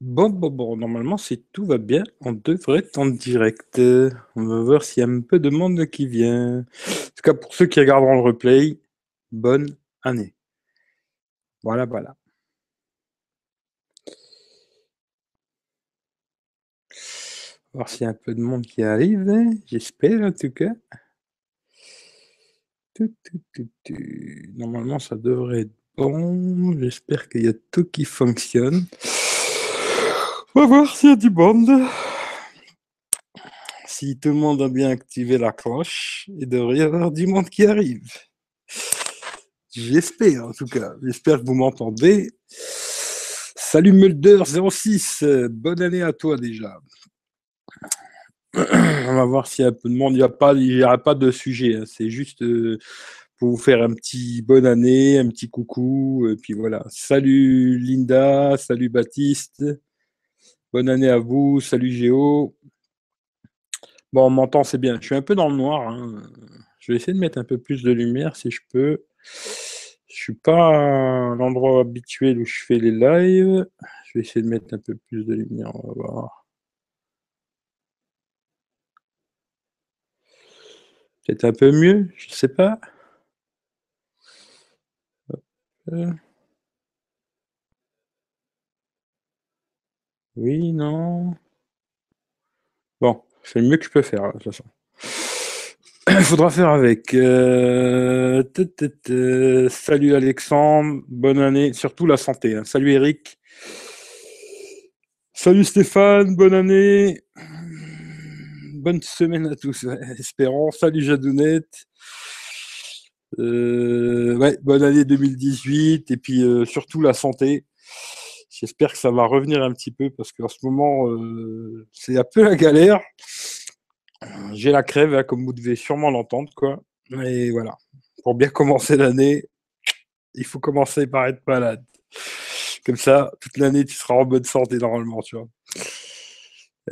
Bon, bon, bon, normalement, si tout va bien, on devrait être en direct. On va voir s'il y a un peu de monde qui vient. En tout cas, pour ceux qui regarderont le replay, bonne année. Voilà, voilà. On va voir s'il y a un peu de monde qui arrive. J'espère, en tout cas. Normalement, ça devrait être bon. J'espère qu'il y a tout qui fonctionne. On va voir s'il y a du monde. Si tout le monde a bien activé la cloche, il devrait y avoir du monde qui arrive. J'espère, en tout cas. J'espère que vous m'entendez. Salut Mulder06, bonne année à toi déjà. On va voir s'il y peu de monde. Il n'y a pas, aura pas de sujet. Hein. C'est juste euh, pour vous faire un petit bonne année, un petit coucou. Et puis voilà. Salut Linda, salut Baptiste. Bonne année à vous. Salut Géo. Bon, on m'entend, c'est bien. Je suis un peu dans le noir. Hein. Je vais essayer de mettre un peu plus de lumière si je peux. Je suis pas l'endroit habituel où je fais les lives. Je vais essayer de mettre un peu plus de lumière. On va voir. Peut-être un peu mieux, je sais pas. Oui, non. Bon, c'est le mieux que je peux faire, de toute façon. Il faudra faire avec. Euh, salut Alexandre, bonne année, surtout la santé. Hein. Salut Eric. Salut Stéphane, bonne année. Bonne semaine à tous, espérons. Salut Jadounette. Euh, bonne année 2018 et puis euh, surtout la santé. J'espère que ça va revenir un petit peu parce qu'en ce moment, c'est un peu la galère. J'ai la crève, hein, comme vous devez sûrement l'entendre. Et voilà. Pour bien commencer l'année, il faut commencer par être malade. Comme ça, toute l'année, tu seras en bonne santé normalement, tu vois.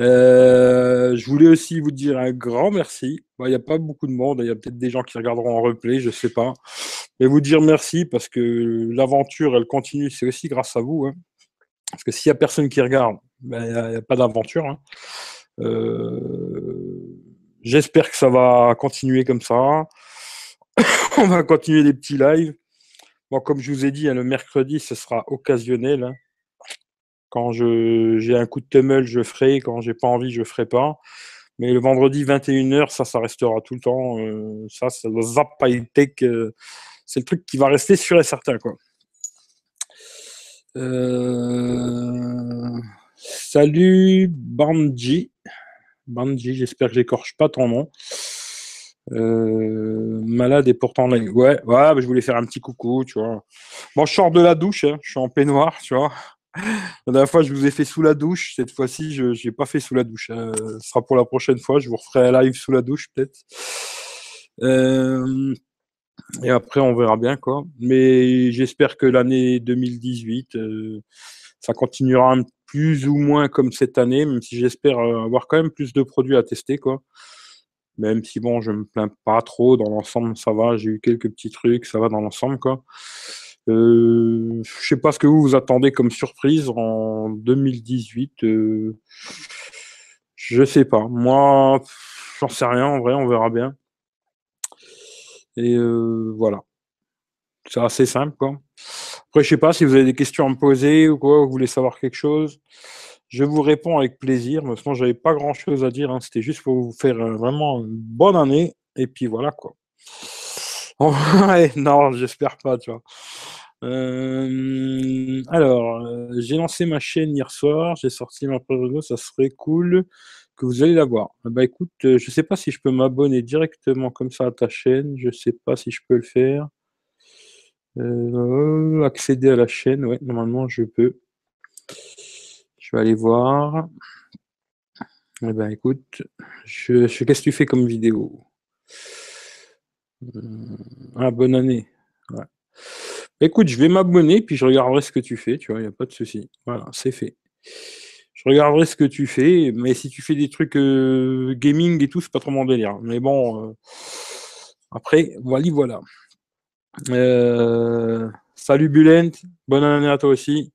Euh, je voulais aussi vous dire un grand merci. Il n'y a pas beaucoup de monde, il y a peut-être des gens qui regarderont en replay, je ne sais pas. Mais vous dire merci parce que l'aventure, elle continue, c'est aussi grâce à vous. Hein. Parce que s'il n'y a personne qui regarde, ben, il n'y a, pas d'aventure. Hein. Euh, j'espère que ça va continuer comme ça. On va continuer les petits lives. Bon, comme je vous ai dit, hein, le mercredi, ce sera occasionnel. Hein. Quand j'ai un coup de tummel, je ferai. Quand j'ai pas envie, je ferai pas. Mais le vendredi 21h, ça, ça restera tout le temps. Euh, ça, c'est le Zap Tech. C'est le truc qui va rester sûr et certain. Quoi. Salut Banji. Banji, j'espère que j'écorche pas ton nom. Euh, malade et pourtant Ouais, ouais, bah, je voulais faire un petit coucou, tu vois. Bon, je sors de la douche, hein, je suis en peignoir, tu vois. La dernière fois, je vous ai fait sous la douche. Cette fois-ci, je n'ai pas fait sous la douche. Hein. Ce sera pour la prochaine fois. Je vous referai un live sous la douche, peut-être. Et après, on verra bien, quoi. Mais j'espère que l'année 2018, euh, ça continuera plus ou moins comme cette année, même si j'espère euh, avoir quand même plus de produits à tester, quoi. Même si bon, je me plains pas trop, dans l'ensemble, ça va, j'ai eu quelques petits trucs, ça va dans l'ensemble, quoi. Euh, je sais pas ce que vous vous attendez comme surprise en 2018. Euh, je sais pas. Moi, j'en sais rien, en vrai, on verra bien. Et euh, voilà. C'est assez simple, quoi. Après, je sais pas si vous avez des questions à me poser ou quoi, vous voulez savoir quelque chose. Je vous réponds avec plaisir. Mais sinon, j'avais pas grand chose à dire. Hein. C'était juste pour vous faire euh, vraiment une bonne année. Et puis voilà, quoi. non, j'espère pas, tu vois. Euh, alors, j'ai lancé ma chaîne hier soir, j'ai sorti ma vidéo, ça serait cool que vous allez la voir. Bah écoute, je sais pas si je peux m'abonner directement comme ça à ta chaîne, je sais pas si je peux le faire. Euh, accéder à la chaîne, ouais, normalement je peux. Je vais aller voir. Eh ben écoute, je, qu'est-ce que tu fais comme vidéo? Euh, Ah, bonne année. Écoute, je vais m'abonner, puis je regarderai ce que tu fais, tu vois, il n'y a pas de souci. Voilà, c'est fait. Je regarderai ce que tu fais, mais si tu fais des trucs euh, gaming et tout, c'est pas trop mon délire. Mais bon, après, voilà, voilà. Euh, salut Bulent, bonne année à toi aussi.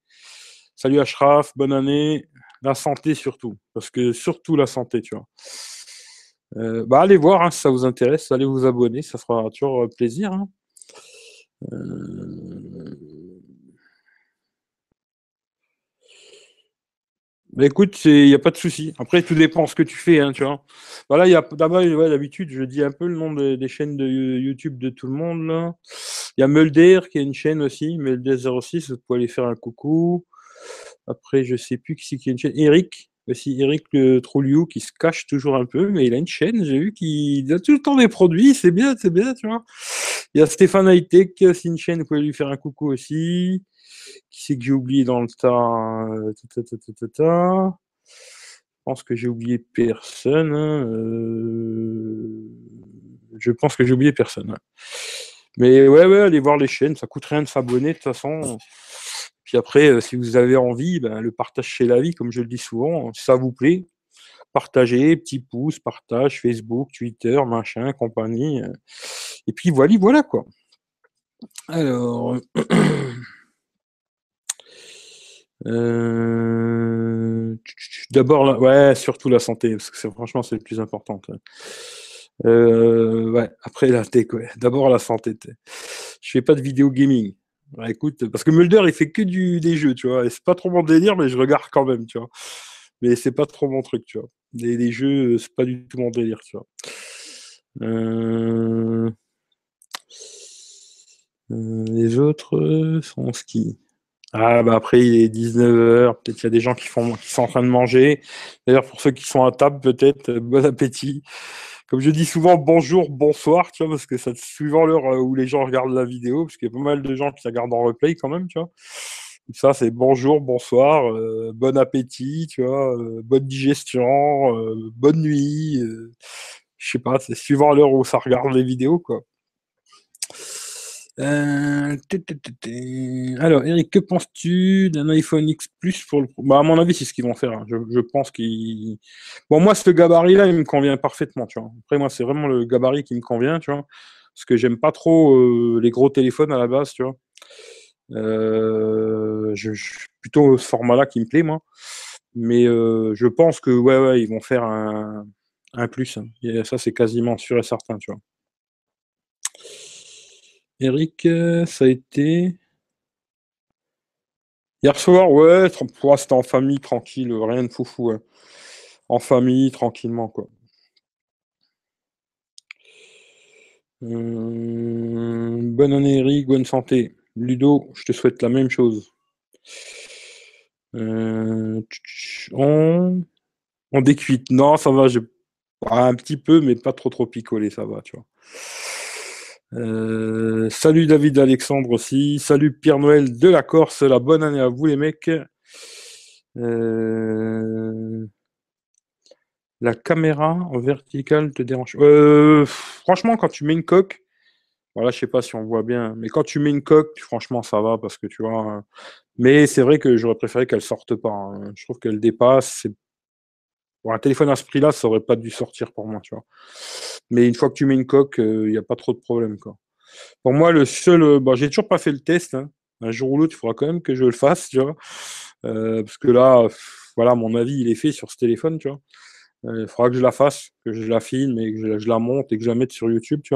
Salut Ashraf, bonne année. La santé surtout, parce que surtout la santé, tu vois. Euh, bah, allez voir hein, si ça vous intéresse, allez vous abonner, ça fera toujours euh, plaisir. Hein. Bah, écoute, il n'y a pas de souci. Après, tout dépend ce que tu fais, hein, tu vois. Voilà, il y a d'abord, d'habitude, je dis un peu le nom des chaînes de YouTube de tout le monde. Il y a Mulder qui a une chaîne aussi, Mulder06, vous pouvez aller faire un coucou. Après, je sais plus qui c'est qui a une chaîne. Eric, aussi Eric le Trolliou qui se cache toujours un peu, mais il a une chaîne, j'ai vu qu'il a tout le temps des produits, c'est bien, c'est bien, tu vois. Il y a Stéphane Hightech, c'est une chaîne, vous pouvez lui faire un coucou aussi. Qui c'est que j'ai oublié dans le tas Je pense que j'ai oublié personne. Hein, euh, je pense que j'ai oublié personne. Mais ouais, ouais, allez voir les chaînes, ça coûte rien de s'abonner de toute façon. Puis après, euh, si vous avez envie, ben, le partage chez la vie, comme je le dis souvent, si ça vous plaît, partagez, petit pouce, partage, Facebook, Twitter, machin, compagnie. Euh. Et puis voilà, voilà quoi. Alors. Euh, d'abord, ouais, surtout la santé, parce que franchement, c'est le plus important. Ouais, après la tech, ouais. D'abord la santé. Je fais pas de vidéo gaming. Écoute, parce que Mulder, il fait que du, des jeux, tu vois. c'est pas trop mon délire, mais je regarde quand même, tu vois. Mais c'est pas trop mon truc, tu vois. Les, jeux, c'est pas du tout mon délire, tu vois. Euh, les autres sont ski. Ah, bah après, il est 19h, peut-être qu'il y a des gens qui, font, qui sont en train de manger. D'ailleurs, pour ceux qui sont à table, peut-être, euh, bon appétit. Comme je dis souvent, bonjour, bonsoir, tu vois, parce que ça suivant l'heure euh, où les gens regardent la vidéo, parce qu'il y a pas mal de gens qui regardent en replay quand même, tu vois. Ça, c'est bonjour, bonsoir, euh, bon appétit, tu vois, bonne digestion, bonne nuit. je sais pas, c'est suivant l'heure où ça regarde les vidéos, quoi. Euh, alors, Eric, que penses-tu d'un iPhone X Plus pour le. Bah, à mon avis, c'est ce qu'ils vont faire. Hein. Je, pense qu'ils. Bon, moi, ce gabarit-là, il me convient parfaitement, tu vois. Après, moi, c'est vraiment le gabarit qui me convient, tu vois. Parce que j'aime pas trop euh, les gros téléphones à la base, tu vois. Euh, je, plutôt ce format-là qui me plaît, moi. Mais je pense que, ouais, ouais, ils vont faire un, un plus. Hein. Et ça, c'est quasiment sûr et certain, tu vois. Eric, euh, ça a été. Hier soir, ouais, c'était en famille, tranquille, rien de foufou. En famille, tranquillement, quoi. Euh, bonne année, Eric, bonne santé. Ludo, je te souhaite la même chose. Euh, on... on décuite. Non, ça va, j'ai un petit peu, mais pas trop trop picolé, ça va, tu vois. Euh, salut David Alexandre aussi. Salut Pierre Noël de la Corse. La bonne année à vous les mecs. Euh, la caméra en verticale te dérange euh, Franchement, quand tu mets une coque, voilà, je sais pas si on voit bien, mais quand tu mets une coque, franchement, ça va parce que tu vois. Mais c'est vrai que j'aurais préféré qu'elle sorte pas. Hein. Je trouve qu'elle dépasse. Un téléphone à ce prix-là, ça aurait pas dû sortir pour moi, tu. Mais une fois que tu mets une coque, il euh, n'y a pas trop de problème. Pour moi, le seul, euh, bon, j'ai toujours pas fait le test. Hein. Un jour ou l'autre, il faudra quand même que je le fasse, tu vois. Euh, parce que là, voilà, mon avis, il est fait sur ce téléphone, tu. Il faudra que je la fasse, que je la filme et que je, la monte et que je la mette sur YouTube, tu.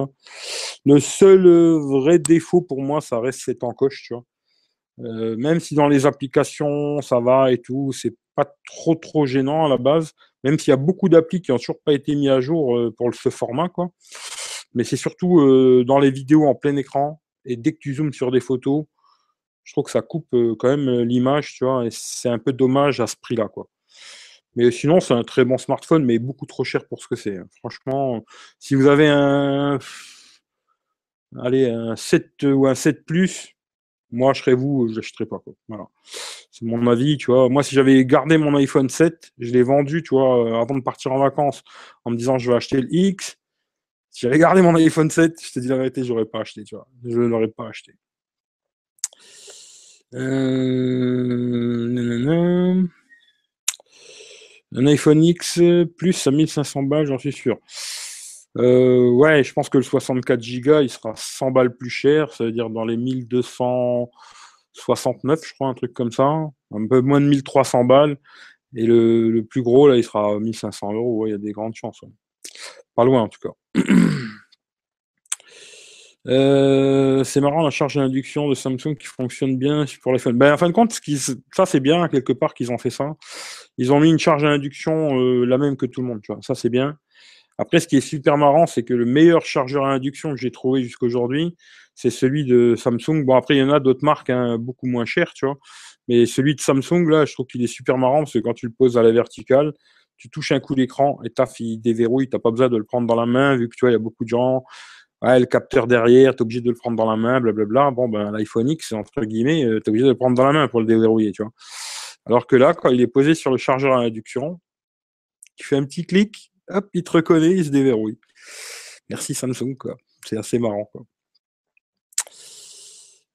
Le seul vrai défaut pour moi, ça reste cette encoche, même si dans les applications ça va et tout, c'est pas trop trop gênant à la base même s'il y a beaucoup d'applis qui n'ont toujours pas été mis à jour euh, pour ce format, quoi. Mais c'est surtout euh, dans les vidéos en plein écran, et dès que tu zoomes sur des photos, je trouve que ça coupe euh, quand même l'image, tu vois, et c'est un peu dommage à ce prix-là. Mais sinon, c'est un très bon smartphone, mais beaucoup trop cher pour ce que c'est. Hein. Franchement, si vous avez un, allez, un 7 ou un 7 Plus, moi, je serais vous, je l'achèterais pas. Voilà. C'est mon avis, tu vois. Moi, si j'avais gardé mon iPhone 7, je l'ai vendu, tu vois, euh, avant de partir en vacances, en me disant je vais acheter le X. Si j'avais gardé mon iPhone 7, je te dis la vérité, j'aurais pas acheté, tu vois. Je ne l'aurais pas acheté. Euh... Un iPhone X plus à 1500 balles, j'en suis sûr. Euh, ouais, je pense que le 64 Go, il sera 100 balles plus cher, ça veut dire dans les 1200, 69, je crois, un truc comme ça. Un peu moins de 1300 balles. Et le, plus gros, là, il sera 1500 euros. Il y a des grandes chances. Pas loin, en tout cas. Euh, c'est marrant la charge d'induction de Samsung qui fonctionne bien pour l'iPhone. Ben, en fin de compte, ça c'est bien quelque part qu'ils ont fait ça. Ils ont mis une charge d'induction euh, la même que tout le monde, tu vois. Ça c'est bien. Après, ce qui est super marrant, c'est que le meilleur chargeur à induction que j'ai trouvé jusqu'aujourd'hui, c'est celui de Samsung. Bon, après, il y en a d'autres marques hein, beaucoup moins chères, tu vois. Mais celui de Samsung, là, je trouve qu'il est super marrant parce que quand tu le poses à la verticale, tu touches un coup d'écran et taf, il déverrouille. Tu n'as pas besoin de le prendre dans la main vu que tu vois, il y a beaucoup de gens ouais, le capteur derrière, tu es obligé de le prendre dans la main, blablabla. Bon, ben, l'iPhone X, entre guillemets, euh, tu es obligé de le prendre dans la main pour le déverrouiller, tu vois. Alors que là, quand il est posé sur le chargeur à induction, tu fais un petit clic, hop, il te reconnaît, il se déverrouille. Merci Samsung, quoi. C'est assez marrant.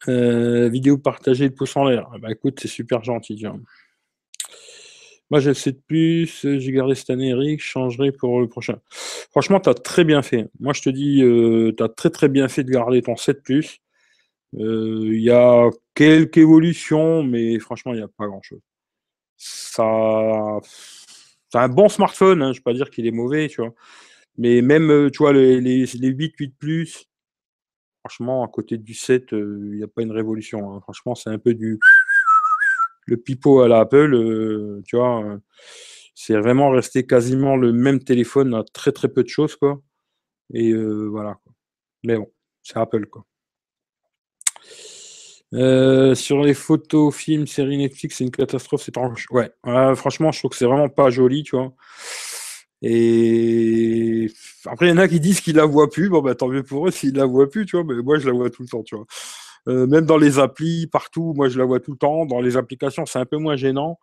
Euh, vidéo partagée pouce en l'air. Bah écoute, c'est super gentil. Tiens. Moi, j'ai le 7 plus, j'ai gardé cette année, Eric, je changerai pour le prochain. Franchement, tu as très bien fait. Moi, je te dis, euh, tu as très très bien fait de garder ton 7 plus. Euh, il y a quelques évolutions, mais franchement, il n'y a pas grand-chose. Ça, c'est un bon smartphone, hein, je ne vais pas dire qu'il est mauvais, tu vois. Mais même, euh, tu vois, les, les, 8, 8 plus, franchement, à côté du 7, il n'y a pas une révolution. Hein. Franchement, c'est un peu du le pipeau à l'Apple, euh, tu vois, euh, c'est vraiment resté quasiment le même téléphone à très très peu de choses, quoi. Et euh, voilà. Mais bon, c'est Apple, quoi. Sur les photos, films, séries Netflix, c'est une catastrophe. C'est ouais. franchement, je trouve que c'est vraiment pas joli, tu vois. Et après, il y en a qui disent qu'ils la voient plus. Bon, bah, tant mieux pour eux s'ils la voient plus, tu vois. Mais moi, je la vois tout le temps, tu vois. Euh, même dans les applis, partout, moi je la vois tout le temps. Dans les applications, c'est un peu moins gênant.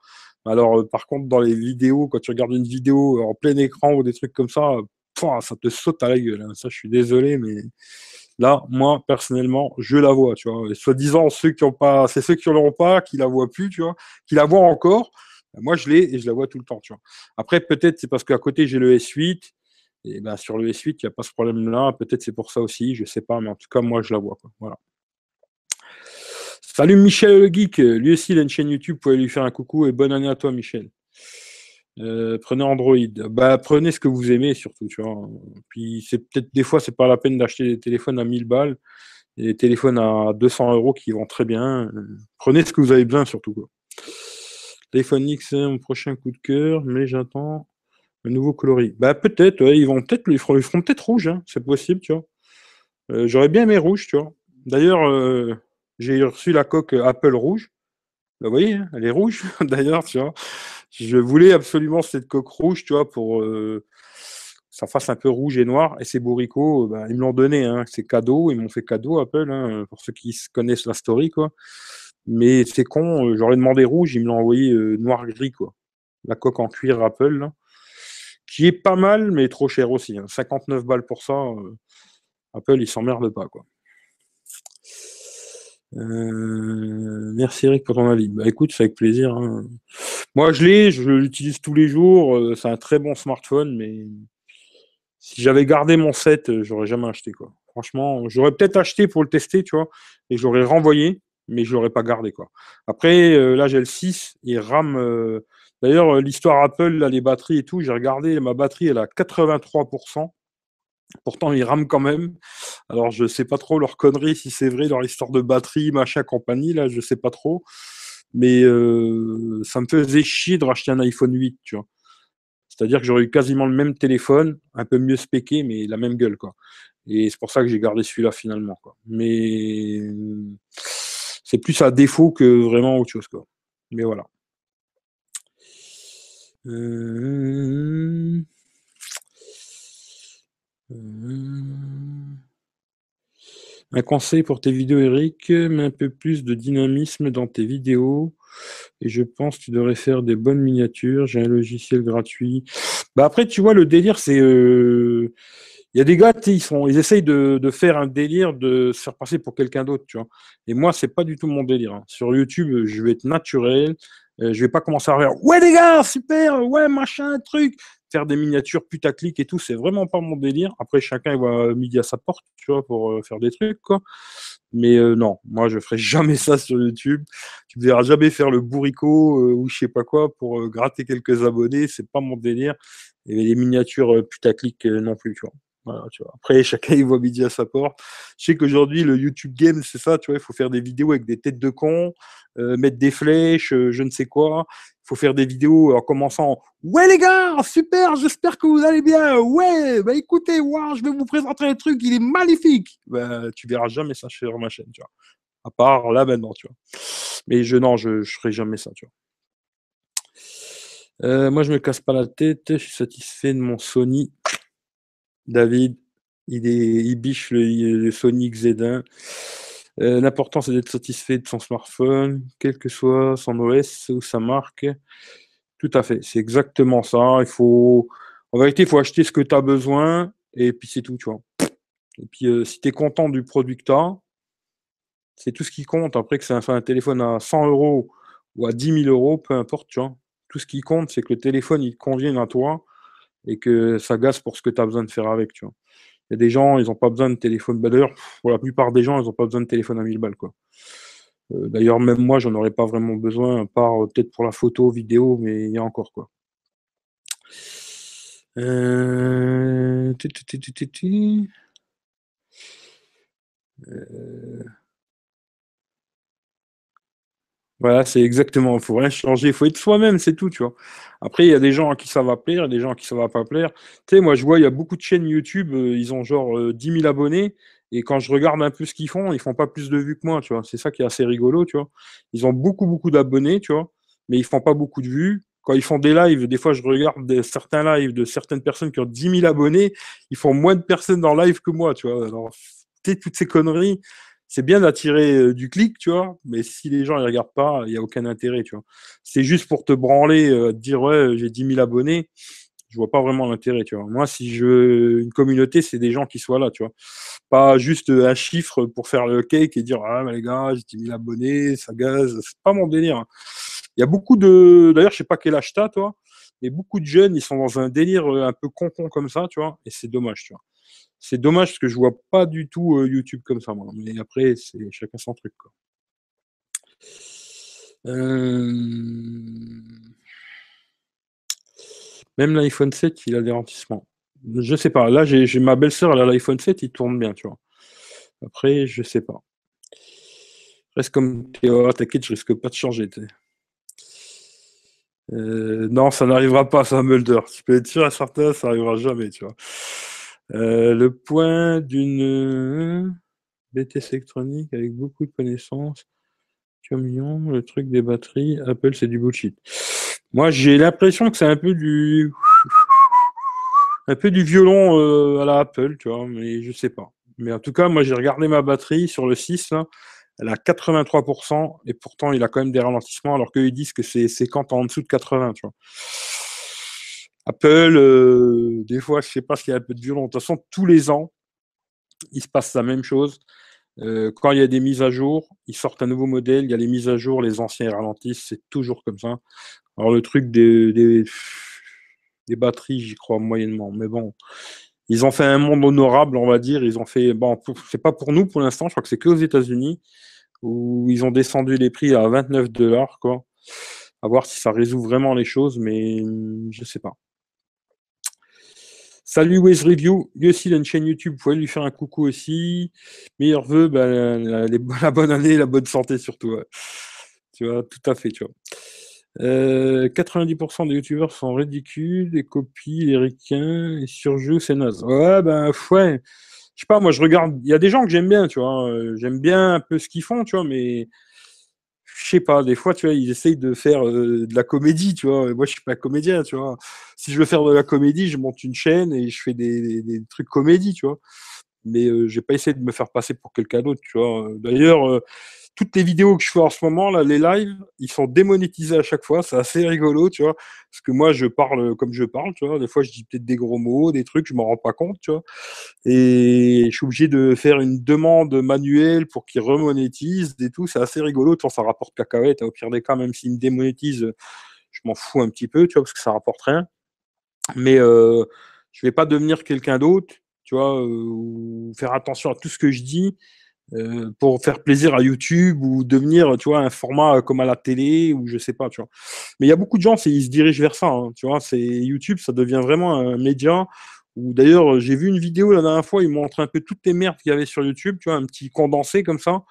Alors, euh, par contre, dans les vidéos, quand tu regardes une vidéo en plein écran ou des trucs comme ça, ça te saute à la gueule. Hein. Ça, je suis désolé, mais là, moi, personnellement, je la vois, tu vois. Soi-disant, ceux qui ont pas, c'est ceux qui ne l'auront pas, qui la voient plus, tu qui la voient encore. Ben, moi, je l'ai et je la vois tout le temps. Après, peut-être c'est parce qu'à côté, j'ai le S8. Et ben, sur le S8, il n'y a pas ce problème-là. Peut-être c'est pour ça aussi, je sais pas, mais en tout cas, moi, je la vois. Voilà. Salut Michel Geek, lui aussi il a une chaîne YouTube, vous pouvez lui faire un coucou et bonne année à toi Michel. Euh, prenez Android. Bah, prenez ce que vous aimez surtout. Puis c'est peut-être des fois c'est pas la peine d'acheter des téléphones à 1000 balles et des téléphones à 200 euros qui vont très bien. Prenez ce que vous avez besoin surtout. Quoi. X, c'est mon prochain coup de cœur, mais j'attends un nouveau coloris. Bah peut-être, ils vont peut-être, ils feront, peut-être rouge, hein, c'est possible. Euh, j'aurais bien aimé rouge. D'ailleurs, euh, j'ai reçu la coque Apple rouge. Vous voyez, hein, elle est rouge d'ailleurs. Je voulais absolument cette coque rouge, tu vois, pour euh, ça fasse un peu rouge et noir. Et ces bourricots, ben, ils me l'ont donné, hein. c'est cadeau, ils m'ont fait cadeau Apple, hein, pour ceux qui connaissent la story, quoi. Mais c'est con, euh, j'aurais demandé rouge, ils me l'ont envoyé euh, noir-gris, quoi. La coque en cuir Apple, qui est pas mal, mais trop cher aussi. 59 balles pour ça. Apple, ils s'emmerdent pas, quoi. Euh, merci Eric pour ton avis. Bah écoute, c'est avec plaisir. Hein. Moi je l'ai, je l'utilise tous les jours. Euh, c'est un très bon smartphone, mais si j'avais gardé mon 7, euh, j'aurais jamais acheté quoi. Franchement, j'aurais peut-être acheté pour le tester, tu vois, et j'aurais renvoyé, mais je l'aurais pas gardé quoi. Après, là j'ai le 6, il rame. D'ailleurs, l'histoire Apple, là, les batteries et tout, j'ai regardé, ma batterie elle a 83%. Pourtant, ils rament quand même. Alors, je sais pas trop leur connerie, si c'est vrai, leur histoire de batterie, machin, compagnie, là, je sais pas trop. Mais euh, ça me faisait chier de racheter un iPhone 8, tu vois. C'est-à-dire que j'aurais eu quasiment le même téléphone, un peu mieux spéqué, mais la même gueule, quoi. Et c'est pour ça que j'ai gardé celui-là finalement, quoi. Mais c'est plus à défaut que vraiment autre chose, quoi. Mais voilà. Euh... Euh, un conseil pour tes vidéos, Eric, mets un peu plus de dynamisme dans tes vidéos. Et je pense que tu devrais faire des bonnes miniatures. J'ai un logiciel gratuit. Bah après, tu vois, le délire, c'est. Euh, il y a des gars, ils, ils essayent de, faire un délire, de se faire passer pour quelqu'un d'autre, tu vois. Et moi, c'est pas du tout mon délire. Hein. Sur YouTube, je vais être naturel. Euh, je vais pas commencer à dire Ouais, les gars, super, ouais, machin, truc faire des miniatures putaclic et tout, c'est vraiment pas mon délire. Après, chacun il va midi à sa porte, tu vois, pour euh, faire des trucs, quoi. Mais euh, non, moi, je ferai jamais ça sur YouTube. Tu me verras jamais faire le bourricot euh, ou je sais pas quoi pour gratter quelques abonnés. C'est pas mon délire. Et les miniatures putaclic non plus, tu vois. Après, chacun il voit midi à sa porte. Je sais qu'aujourd'hui, le YouTube game, c'est ça, tu vois, il faut faire des vidéos avec des têtes de euh, mettre des flèches, euh, je ne sais quoi. Faut faire des vidéos en commençant Ouais les gars, super, j'espère que vous allez bien. Ouais, bah écoutez, je vais vous présenter un truc, il est magnifique. Bah, tu verras jamais ça sur ma chaîne, tu vois. À part là maintenant, tu vois. Mais je non, je, je ferai jamais ça, tu vois. Euh, moi, je me casse pas la tête, je suis satisfait de mon Sony. David, il, est, il biche le, Sony XZ1. Euh, l'important, c'est d'être satisfait de son smartphone, quel que soit son OS ou sa marque. Tout à fait, c'est exactement ça. Il faut, en vérité, il faut acheter ce que tu as besoin et puis c'est tout, tu vois. Et puis, euh, si tu es content du produit que tu as, c'est tout ce qui compte. Après que c'est un, un, téléphone à 100 euros ou à 10 000 euros, peu importe, tu vois. Tout ce qui compte, c'est que le téléphone, il convienne à toi et que ça gasse pour ce que tu as besoin de faire avec, tu vois. Il y a des gens, ils n'ont pas besoin de téléphone. Bah, D'ailleurs, pour la plupart des gens, ils n'ont pas besoin de téléphone à 1000 balles. Euh, d'ailleurs, même moi, j'en aurais pas vraiment besoin, à part euh, peut-être pour la photo, vidéo, mais il y a encore, quoi. Euh... euh voilà, c'est exactement. Il faut rien changer. Il faut être soi-même, c'est tout, tu vois. Après, il y a des gens à qui ça va plaire, des gens à qui ça va pas plaire. Tu sais, moi, je vois, il y a beaucoup de chaînes YouTube, euh, ils ont genre 10 euh, 000 abonnés. Et quand je regarde un peu ce qu'ils font, ils font pas plus de vues que moi, tu vois. C'est ça qui est assez rigolo, tu vois. Ils ont beaucoup, beaucoup d'abonnés, tu vois, mais ils font pas beaucoup de vues. Quand ils font des lives, des fois, je regarde certains lives de certaines personnes qui ont 10 000 abonnés, ils font moins de personnes dans live que moi, tu vois. Alors, toutes ces conneries, c'est bien d'attirer euh, du clic, tu vois, mais si les gens ne regardent pas, il n'y a aucun intérêt, tu vois. C'est juste pour te branler, euh, te dire ouais, j'ai 10 000 abonnés, je vois pas vraiment l'intérêt, tu vois. Moi, si je veux une communauté, c'est des gens qui soient là, tu vois. Pas juste euh, un chiffre pour faire le cake et dire ah les gars, j'ai 10 000 abonnés, ça gaze, c'est pas mon délire. Hein. Il y a beaucoup de, d'ailleurs, je sais pas quel âge toi, mais beaucoup de jeunes, ils sont dans un délire un peu con-con comme ça, tu vois, et c'est dommage, tu vois. C'est dommage parce que je vois pas du tout YouTube comme ça, moi. Mais après, c'est chacun son truc. Même l'iPhone 7, il a des ralentissements. Je sais pas. Là, j'ai ma belle-sœur, elle a l'iPhone 7, il tourne bien, tu vois. Après, je sais pas. Reste comme Théo, t'inquiète, je risque pas de changer. Non, ça n'arrivera pas, ça, Mulder. Tu peux être sûr à certain, ça n'arrivera jamais, tu vois. Euh, le point d'une euh, BTS électronique avec beaucoup de connaissances. million, le truc des batteries, Apple, c'est du bullshit. Moi, j'ai l'impression que c'est un peu du un peu du violon euh, à la Apple, tu vois, mais je sais pas. Mais en tout cas, moi, j'ai regardé ma batterie sur le 6, là, elle a 83%, et pourtant, il a quand même des ralentissements, alors qu'ils disent que c'est quand en dessous de 80, tu vois. Apple, euh, des fois, je sais pas s'il y a un peu de violence. De toute façon, tous les ans, il se passe la même chose. Euh, quand il y a des mises à jour, ils sortent un nouveau modèle, il y a les mises à jour, les anciens ralentissent, c'est toujours comme ça. Alors le truc des, batteries, j'y crois moyennement, mais bon, ils ont fait un monde honorable, on va dire. Ils ont fait, bon, c'est pas pour nous pour l'instant, je crois que c'est que aux États-Unis où ils ont descendu les prix à 29 dollars, quoi. À voir si ça résout vraiment les choses, mais je sais pas. Salut Waze Review, lui aussi il a une chaîne YouTube, vous pouvez lui faire un coucou aussi. Meilleurs vœux, ben, la, bonne année, la bonne santé surtout. Tu vois, tout à fait, tu vois. 90% euh, des youtubeurs sont ridicules, des copies, les ricains, et surjouent, c'est naze. Ouais, ben, ouais. Je sais pas, moi je regarde, il y a des gens que j'aime bien, tu vois. Euh, j'aime bien un peu ce qu'ils font, tu vois, mais je sais pas, des fois, tu vois, ils essayent de faire euh, de la comédie, tu vois. Moi, je suis pas comédien, tu vois. Si je veux faire de la comédie, je monte une chaîne et je fais des, trucs comédie, tu vois. Mais euh, j'ai pas essayé de me faire passer pour quelqu'un d'autre, tu vois. D'ailleurs, euh, toutes les vidéos que je fais en ce moment, là, les lives, ils sont démonétisés à chaque fois. C'est assez rigolo, tu vois. Parce que moi, je parle comme je parle, tu vois. Des fois, je dis peut-être des gros mots, des trucs, je m'en rends pas compte, tu vois. Et je suis obligé de faire une demande manuelle pour qu'ils remonétisent et tout. C'est assez rigolo. Tu vois, ça rapporte cacahuète. Au pire des cas, même s'ils me démonétisent, je m'en fous un petit peu, tu vois, parce que ça rapporte rien. Mais euh, je vais pas devenir quelqu'un d'autre, tu vois, euh, ou faire attention à tout ce que je dis euh, pour faire plaisir à YouTube ou devenir, tu vois, un format comme à la télé ou je sais pas, tu vois. Mais il y a beaucoup de gens, ils se dirigent vers ça, hein, tu vois. C'est YouTube, ça devient vraiment un média. Ou d'ailleurs, j'ai vu une vidéo la dernière fois, ils montrent un peu toutes les merdes qu'il y avait sur YouTube, tu vois, un petit condensé comme ça.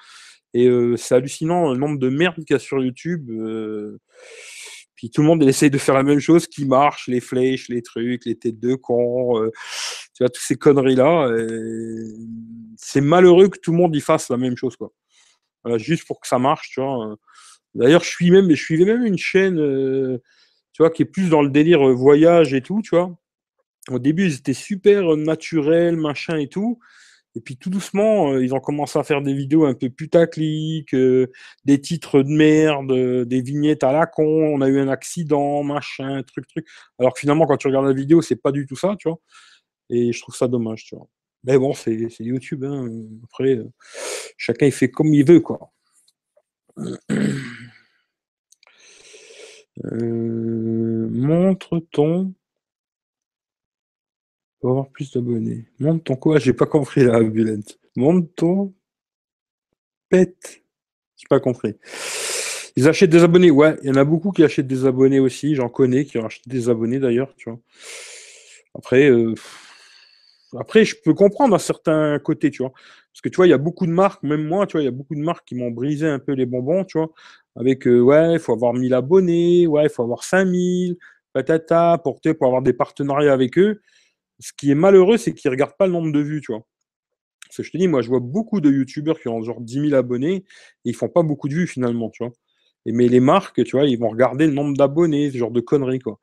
Et euh, c'est hallucinant le nombre de merdes qu'il y a sur YouTube. Euh, puis tout le monde essaye de faire la même chose qui marche, les flèches, les trucs, les têtes de con, euh, tu vois, toutes ces conneries-là. C'est malheureux que tout le monde y fasse la même chose, quoi. Voilà, juste pour que ça marche, tu vois. D'ailleurs, je suis même, je suivais même une chaîne, tu vois, qui est plus dans le délire voyage et tout, tu vois. Au début, ils étaient super naturels, machin et tout. Et puis tout doucement, euh, ils ont commencé à faire des vidéos un peu putaclic, euh, des titres de merde, euh, des vignettes à la con, on a eu un accident, machin, truc, truc. Alors que finalement, quand tu regardes la vidéo, c'est pas du tout ça, tu vois. Et je trouve ça dommage, tu vois. Mais bon, c'est YouTube, hein. Après, chacun il fait comme il veut, quoi. montre ton pour avoir plus d'abonnés. Monte ton quoi? J'ai pas compris la ambulance. Monte ton pète? J'ai pas compris. Ils achètent des abonnés. Ouais, il y en a beaucoup qui achètent des abonnés aussi. J'en connais qui ont acheté des abonnés d'ailleurs, tu vois. Après, euh, après, je peux comprendre à certains côtés, tu vois. Parce que tu vois, il y a beaucoup de marques, même moi, tu vois, il y a beaucoup de marques qui m'ont brisé un peu les bonbons, tu vois. Avec, euh, ouais, il faut avoir 1000 abonnés, ouais, il faut avoir 5000, patata, pour, pour avoir des partenariats avec eux ce qui est malheureux, c'est qu'ils ne regardent pas le nombre de vues, tu vois. Parce que je te dis, moi, je vois beaucoup de youtubeurs qui ont genre 10 000 abonnés et ils font pas beaucoup de vues finalement, tu vois. Et, mais les marques, tu vois, ils vont regarder le nombre d'abonnés, ce genre de conneries, quoi.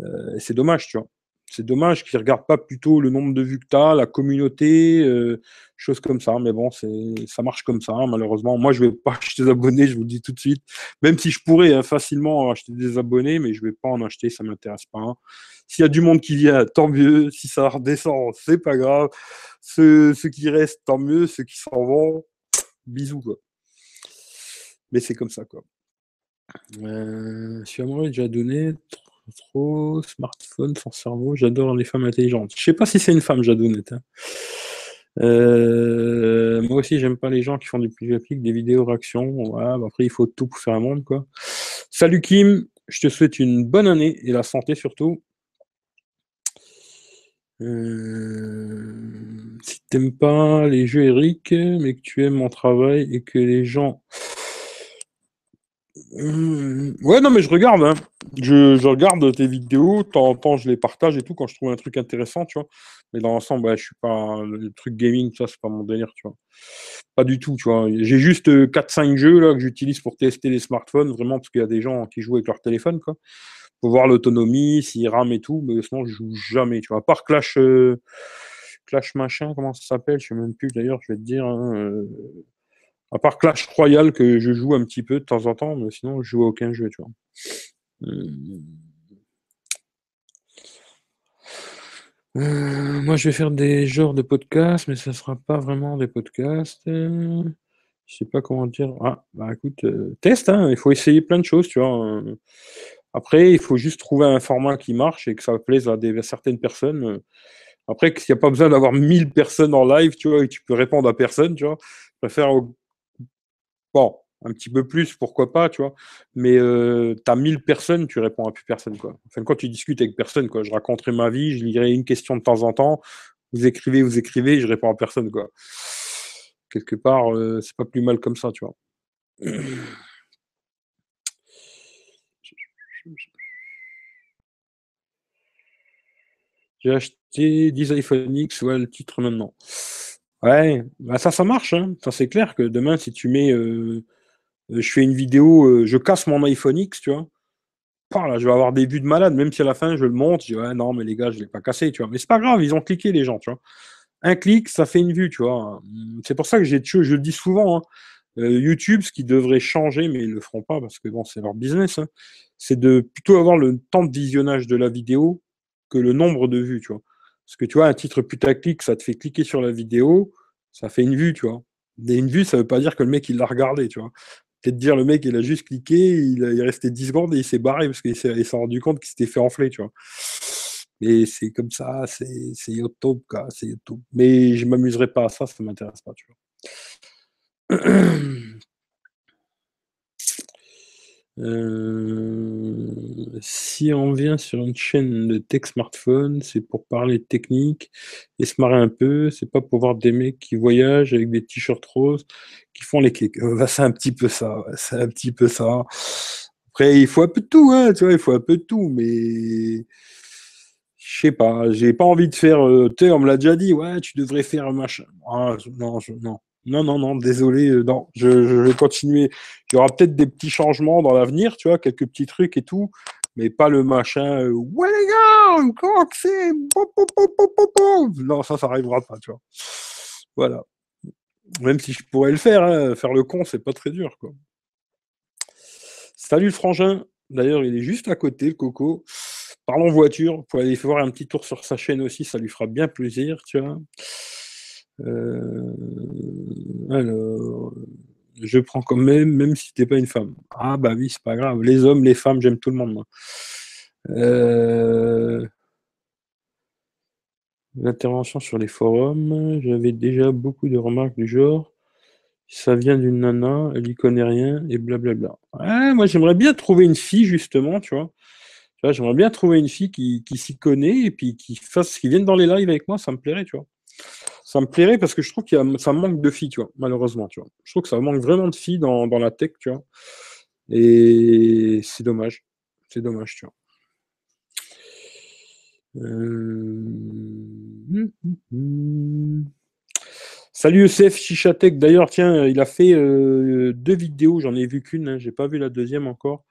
Euh, c'est dommage, tu vois. C'est dommage qu'ils ne regardent pas plutôt le nombre de vues que tu as, la communauté, euh, choses comme ça. Mais bon, ça marche comme ça, malheureusement. Moi, je ne vais pas acheter des abonnés, je vous le dis tout de suite. Même si je pourrais hein, facilement acheter des abonnés, mais je ne vais pas en acheter, ça ne m'intéresse pas. Hein. S'il y a du monde qui vient, tant mieux. Si ça redescend, c'est pas grave. Ceux, qui restent, tant mieux. Ceux qui s'en vont, bisous. Mais c'est comme ça, quoi. Euh, amoureux déjà donné trop smartphone sans cerveau. J'adore les femmes intelligentes. Je sais pas si c'est une femme, Jadonette. Hein. Euh, moi aussi, j'aime pas les gens qui font du public, des vidéos réactions. Bah, après, il faut tout pour faire un monde, quoi. Salut Kim, je te souhaite une bonne année et la santé surtout. Euh, si t'aimes pas les jeux Eric, mais que tu aimes mon travail et que les gens ouais, non, mais je regarde. Hein. Je, regarde tes vidéos, de temps en temps, je les partage et tout quand je trouve un truc intéressant, tu vois. Mais dans l'ensemble, je suis pas. Le truc gaming, ça, c'est pas mon délire, tu vois. Pas du tout, tu vois. J'ai juste 4-5 euh, jeux là, que j'utilise pour tester les smartphones, vraiment, parce qu'il y a des gens qui jouent avec leur téléphone, quoi. Pour voir l'autonomie, s'ils rament et tout, mais sinon, je joue jamais, tu vois. À part Clash. Euh, Clash machin, comment ça s'appelle? Je sais même plus d'ailleurs, je vais te dire. Hein, euh, à part Clash Royale que je joue un petit peu de temps en temps, mais sinon je joue à aucun jeu, tu vois. Euh, euh, moi, je vais faire des genres de podcasts, mais ce ne sera pas vraiment des podcasts. Je je sais pas comment dire. Ah, bah écoute, euh, test, hein, il faut essayer plein de choses, tu vois. Après, il faut juste trouver un format qui marche et que ça plaise à, des, certaines personnes. Après, qu'il n'y a pas besoin d'avoir 1000 personnes en live, tu vois, et tu peux répondre à personne, tu vois. Je préfère Bon, un petit peu plus, pourquoi pas, tu vois. Mais euh, tu as 1000 personnes, tu réponds à plus personne, quoi. Enfin, quand tu discutes avec personne, quoi. Je raconterai ma vie, je lirai une question de temps en temps. Vous écrivez, vous écrivez, je réponds à personne, quoi. Quelque part, euh, c'est pas plus mal comme ça, tu vois. J'ai acheté 10 iPhone X, ouais, le titre maintenant. Ouais, bah ça, ça marche. Hein. Ça, c'est clair que demain, si tu mets. Euh, euh, je fais une vidéo, euh, je casse mon iPhone X, tu vois. là, je vais avoir des vues de malade, même si à la fin, je le monte. Je dis, ouais, non, mais les gars, je ne l'ai pas cassé, tu vois. Mais c'est pas grave, ils ont cliqué, les gens, tu vois. Un clic, ça fait une vue, tu vois. C'est pour ça que j'ai, je le dis souvent, hein. YouTube, ce qui devrait changer, mais ils ne le feront pas parce que bon, c'est leur business, hein, c'est de plutôt avoir le temps de visionnage de la vidéo que le nombre de vues, tu vois. Parce que tu vois, un titre putaclic, ça te fait cliquer sur la vidéo, ça fait une vue, tu vois. Et une vue, ça veut pas dire que le mec, il l'a regardé, tu vois. Peut-être dire le mec, il a juste cliqué, il, est resté 10 secondes et il s'est barré parce qu'il s'est rendu compte qu'il s'était fait enfler, tu vois. Mais c'est comme ça, c'est YouTube, quoi, c'est YouTube. Mais je m'amuserai pas à ça, ça m'intéresse pas, tu vois. Euh, si on vient sur une chaîne de tech smartphone, c'est pour parler technique et se marrer un peu. C'est pas pour voir des mecs qui voyagent avec des t-shirts roses qui font les clics. Euh, bah, c'est un petit peu ça. C'est un petit peu ça. Après, il faut un peu de tout, hein, tu vois, il faut un peu de tout, mais je sais pas, j'ai pas envie de faire. Euh, on me l'a déjà dit, ouais, tu devrais faire un machin. Ah, non, non. Non, non, non, désolé, euh, non, je, vais continuer. Il y aura peut-être des petits changements dans l'avenir, tu vois, quelques petits trucs et tout, mais pas le machin. Euh, ouais les gars, comment c'est Non, ça, ça arrivera pas, tu vois. Voilà. Même si je pourrais le faire, hein, faire le con, c'est pas très dur, quoi. Salut le frangin. D'ailleurs, il est juste à côté, le coco. Parlons voiture. Pouvez aller faire un petit tour sur sa chaîne aussi, ça lui fera bien plaisir, tu vois. Euh, alors, je prends quand même, même si t'es pas une femme. Ah bah oui, c'est pas grave. Les hommes, les femmes, j'aime tout le monde. Euh, l'intervention sur les forums, j'avais déjà beaucoup de remarques du genre. Ça vient d'une nana, elle y connaît rien et blablabla. moi j'aimerais bien trouver une fille justement, tu vois. j'aimerais bien trouver une fille qui, qui s'y connaît et puis qui fasse, qui vienne dans les lives avec moi, ça me plairait, tu vois ça me plairait parce que je trouve qu'il ça manque de filles, tu vois, malheureusement, tu vois. Je trouve que ça manque vraiment de filles dans, la tech, tu vois. Et c'est dommage. C'est dommage, tu vois. Euh, Salut ECF Chichatek. D'ailleurs, tiens, il a fait euh, deux vidéos. J'en ai vu qu'une. Hein. J'ai pas vu la deuxième encore.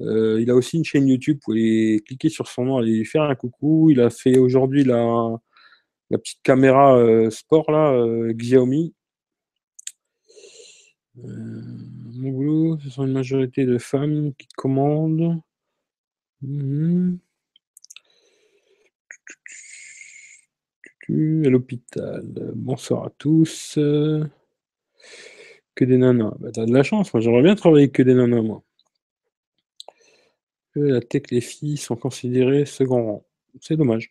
Euh, il a aussi une chaîne YouTube. Vous pouvez cliquer sur son nom, aller lui faire un coucou. Il a fait aujourd'hui la, petite caméra euh, sport là, euh, Xiaomi. Euh, mon boulot, ce sont une majorité de femmes qui commandent. Mhm. À l'hôpital. Bonsoir à tous. Que des nanas. Bah, t'as de la chance, moi j'aimerais bien travailler que des nanas, moi. la tech, les filles sont considérées second rang. C'est dommage.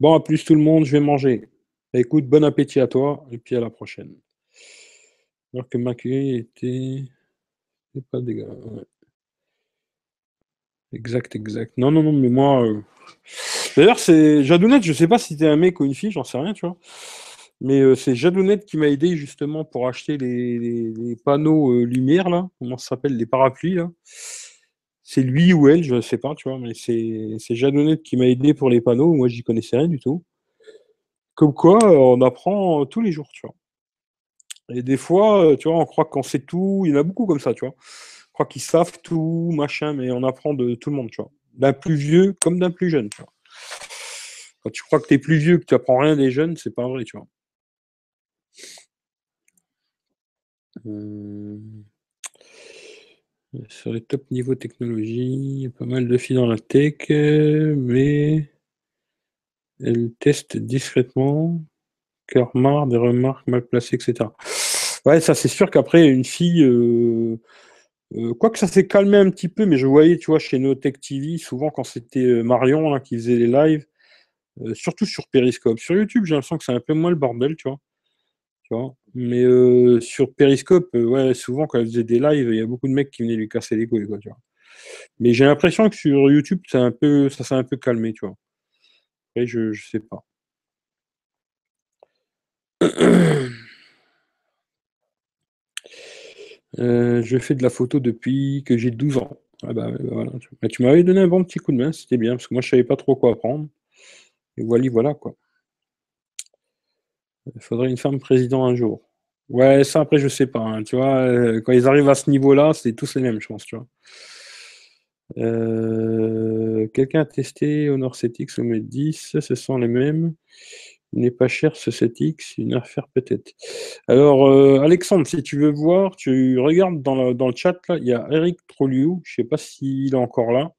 Bon, à plus tout le monde, je vais manger. Écoute, bon appétit à toi et puis à la prochaine. Alors que ma était. Pas dégâts. Exact, exact. Non, non, non, mais moi. Euh, d'ailleurs, c'est Jadounette, je sais pas si t'es un mec ou une fille, j'en sais rien, tu vois. Mais euh, c'est Jadounette qui m'a aidé justement pour acheter les, panneaux euh, lumière, là. Comment ça s'appelle? Les parapluies, là c'est lui ou elle, je ne sais pas, tu vois, mais c'est, Jadonette qui m'a aidé pour les panneaux. Moi, j'y connaissais rien du tout. Comme quoi, on apprend tous les jours, tu vois. Et des fois, tu vois, on croit qu'on sait tout. Il y en a beaucoup comme ça, tu vois. On croit qu'ils savent tout, machin, mais on apprend de tout le monde, tu vois. D'un plus vieux comme d'un plus jeune, tu vois. Quand tu crois que tu es plus vieux, que tu apprends rien des jeunes, c'est pas vrai, tu vois. Sur les top niveaux technologie, il y a pas mal de filles dans la tech, mais elles testent discrètement, car marre des remarques mal placées, etc. Ouais, ça c'est sûr qu'après, une fille, euh, euh, quoi que ça s'est calmé un petit peu, mais je voyais, tu vois, chez Notech TV, souvent quand c'était euh, Marion qui faisait les lives, surtout sur Periscope. Sur YouTube, j'ai l'impression que c'est un peu moins le bordel, tu vois. Tu vois? Mais euh, sur Periscope, euh, ouais, souvent quand elle faisait des lives, il y a beaucoup de mecs qui venaient lui casser les couilles, quoi. Mais j'ai l'impression que sur YouTube, c'est un peu, ça s'est un peu calmé, tu vois. Après, je, je sais pas. Euh, je fais de la photo depuis que j'ai 12 ans. Ah bah, voilà. tu m'avais donné un bon petit coup de main, c'était bien, parce que moi je savais pas trop quoi apprendre. Et voilà, voilà quoi. Il faudrait une femme président un jour. Ouais, ça après, je sais pas. Hein, tu vois, euh, quand ils arrivent à ce niveau-là, c'est tous les mêmes, je pense, tu vois. Euh, quelqu'un a testé Honor 7X ou Med 10, ce sont les mêmes. Il n'est pas cher ce 7X, une affaire peut-être. Alors, euh, Alexandre, si tu veux voir, tu regardes dans, le chat, là, il y a Eric Trolliou, je ne sais pas s'il est encore là,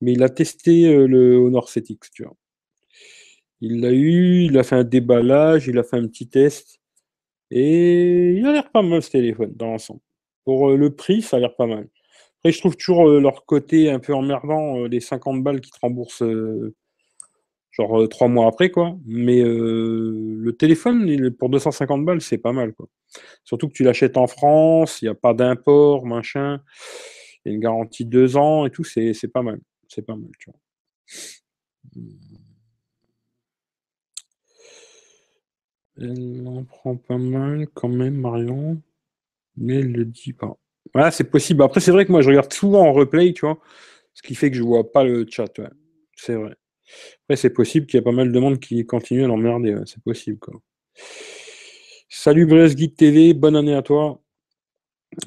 mais il a testé le Honor 7X, tu vois. Il l'a eu, il a fait un déballage, il a fait un petit test. Et il a l'air pas mal ce téléphone dans l'ensemble. Pour euh, le prix, ça a l'air pas mal. Après, je trouve toujours leur côté un peu emmerdant, les 50 balles qui te remboursent genre trois mois après, quoi. Mais le téléphone, pour 250 balles, c'est pas mal, quoi. Surtout que tu l'achètes en France, il n'y a pas d'import, machin. Il y a une garantie de deux ans et tout, c'est pas mal. C'est pas mal, tu vois. Elle en prend pas mal quand même, Marion. Mais elle le dit pas. Voilà, c'est possible. Après, c'est vrai que moi, je regarde souvent en replay, tu vois. Ce qui fait que je vois pas le chat. C'est vrai. Après, c'est possible qu'il y ait pas mal de monde qui continue à l'emmerder. C'est possible. Salut Brest Geek TV, bonne année à toi.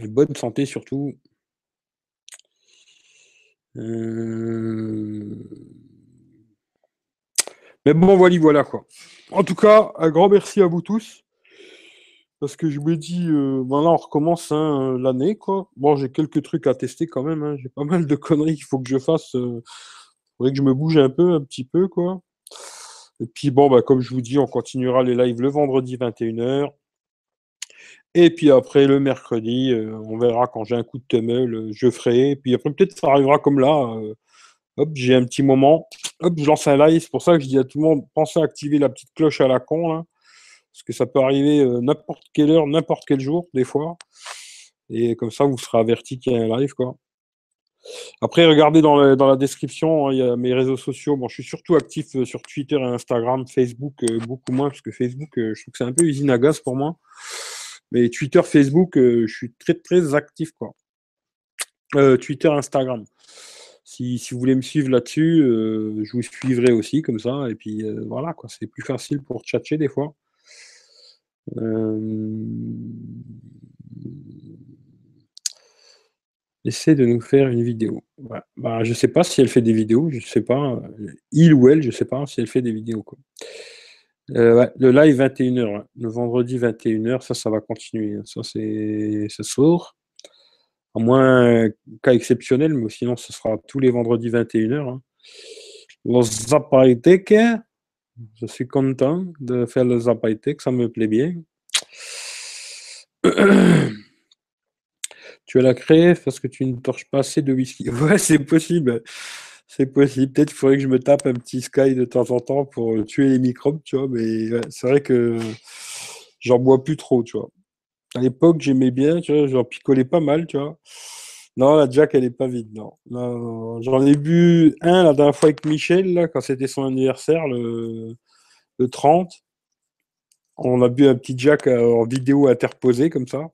bonne santé surtout. Euh, mais bon, voilà, voilà quoi. En tout cas, un grand merci à vous tous. Parce que je me dis, euh, voilà, on recommence hein, l'année, quoi. Bon, j'ai quelques trucs à tester quand même. Hein. J'ai pas mal de conneries qu'il faut que je fasse. Il euh, faudrait que je me bouge un peu, un petit peu, quoi. Et puis bon, bah, comme je vous dis, on continuera les lives le vendredi 21h. Et puis après, le mercredi, euh, on verra quand j'ai un coup de temeule, euh, je ferai. Et puis après, peut-être ça arrivera comme là. Euh, hop, j'ai un petit moment. Hop, je lance un live. C'est pour ça que je dis à tout le monde, pensez à activer la petite cloche à la con. Là, parce que ça peut arriver n'importe quelle heure, n'importe quel jour, des fois. Et comme ça, vous serez averti qu'il y a un live. Quoi. Après, regardez dans, la description, hein, il y a mes réseaux sociaux. Bon, je suis surtout actif sur Twitter et Instagram, Facebook, beaucoup moins, parce que Facebook, je trouve que c'est un peu usine à gaz pour moi. Mais Twitter, Facebook, euh, je suis très très actif quoi. Euh, Twitter, Instagram. Si, vous voulez me suivre là-dessus, euh, je vous suivrai aussi comme ça. Et puis voilà, quoi, c'est plus facile pour tchatcher des fois. Essaie de nous faire une vidéo. Bah, je ne sais pas si elle fait des vidéos, je ne sais pas. Il ou elle, je ne sais pas si elle fait des vidéos. Quoi. Euh, le live 21h, le vendredi 21h, ça, ça va continuer. Ça, c'est ça sort. À moins cas exceptionnel, mais sinon, ce sera tous les vendredis 21h. Hein. Los Zapaitek, je suis content de faire le Zapaitek, ça me plaît bien. tu as la crève parce que tu ne torches pas assez de whisky. Ouais, c'est possible. C'est possible. Peut-être qu'il faudrait que je me tape un petit Sky de temps en temps pour tuer les microbes, tu vois. Mais c'est vrai que j'en bois plus trop, tu vois. À l'époque, j'aimais bien, tu vois, j'en picolais pas mal, tu vois. Non, la Jack, elle est pas vide, non. J'en ai bu un la dernière fois avec Michel, là, quand c'était son anniversaire, le, 30. On a bu un petit Jack euh, en vidéo interposée, comme ça.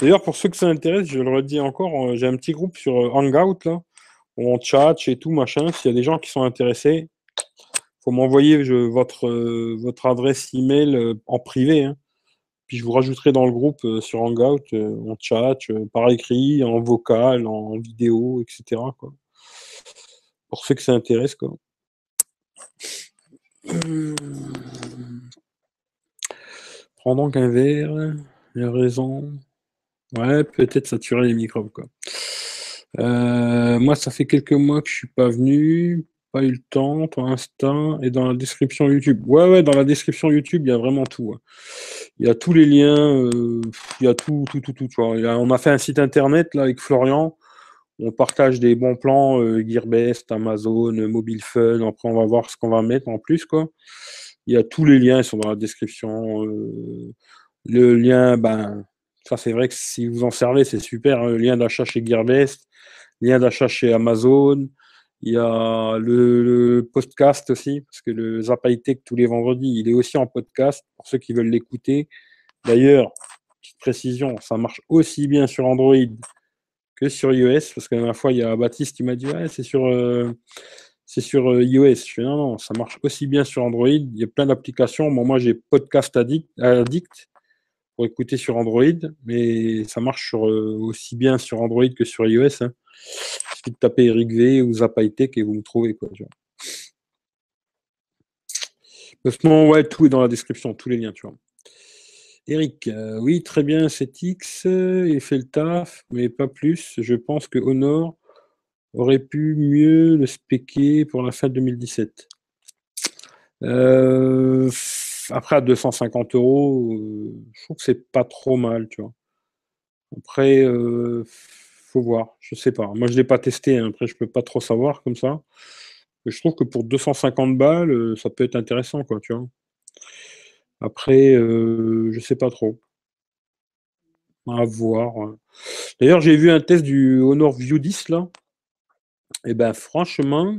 D'ailleurs, pour ceux que ça intéresse, je le redis encore, euh, j'ai un petit groupe sur euh, Hangout, là on chat et tout, machin. S'il y a des gens qui sont intéressés, faut m'envoyer votre, votre adresse email en privé. Hein. Puis je vous rajouterai dans le groupe euh, sur Hangout, en chat, par écrit, en vocal, en vidéo, etc. Pour ceux que ça intéresse. Quoi. Prends donc un verre, il a raison. Ouais, peut-être saturer les microbes. Quoi. Euh, moi, ça fait quelques mois que je suis pas venu, pas eu le temps, pour l'instant, et dans la description YouTube. Ouais, ouais, dans la description YouTube, il y a vraiment tout. Hein. Il y a tous les liens, euh, il y a tout, tout, tout, tout. on a fait un site internet là avec Florian. On partage des bons plans euh, Gearbest, Amazon, Mobile Fun. Après, on va voir ce qu'on va mettre en plus, quoi. Il y a tous les liens, ils sont dans la description. le lien, ben, ça c'est vrai que si vous en servez, c'est super. Le lien d'achat chez Gearbest lien d'achat chez Amazon. Il y a le, podcast aussi, parce que le Tech tous les vendredis, il est aussi en podcast pour ceux qui veulent l'écouter. D'ailleurs, petite précision, ça marche aussi bien sur Android que sur iOS, parce que la dernière fois, il y a Baptiste qui m'a dit ouais, c'est sur, euh, c'est sur euh, iOS. Je non, non, ça marche aussi bien sur Android. Il y a plein d'applications. moi, j'ai Podcast Addict, Addict pour écouter sur Android, mais ça marche euh, aussi bien sur Android que sur iOS. Hein. De taper Eric V ou Zapaitek et vous me trouvez. Quoi, moment, ouais, tout est dans la description, tous les liens, tu vois. Eric, euh, oui, très bien, c'est X, il fait le taf, mais pas plus. Je pense que Honor aurait pu mieux le spéquer pour la fin de 2017. Euh, après, à 250 euros, euh, je trouve que c'est pas trop mal, tu vois. Après, voir. Je sais pas. Moi, je l'ai pas testé. Hein. Après, je peux pas trop savoir comme ça. Mais je trouve que pour 250 balles, euh, ça peut être intéressant, quoi, tu vois. Après, euh, je sais pas trop. À voir. D'ailleurs, j'ai vu un test du Honor View 10 là. Et eh ben franchement,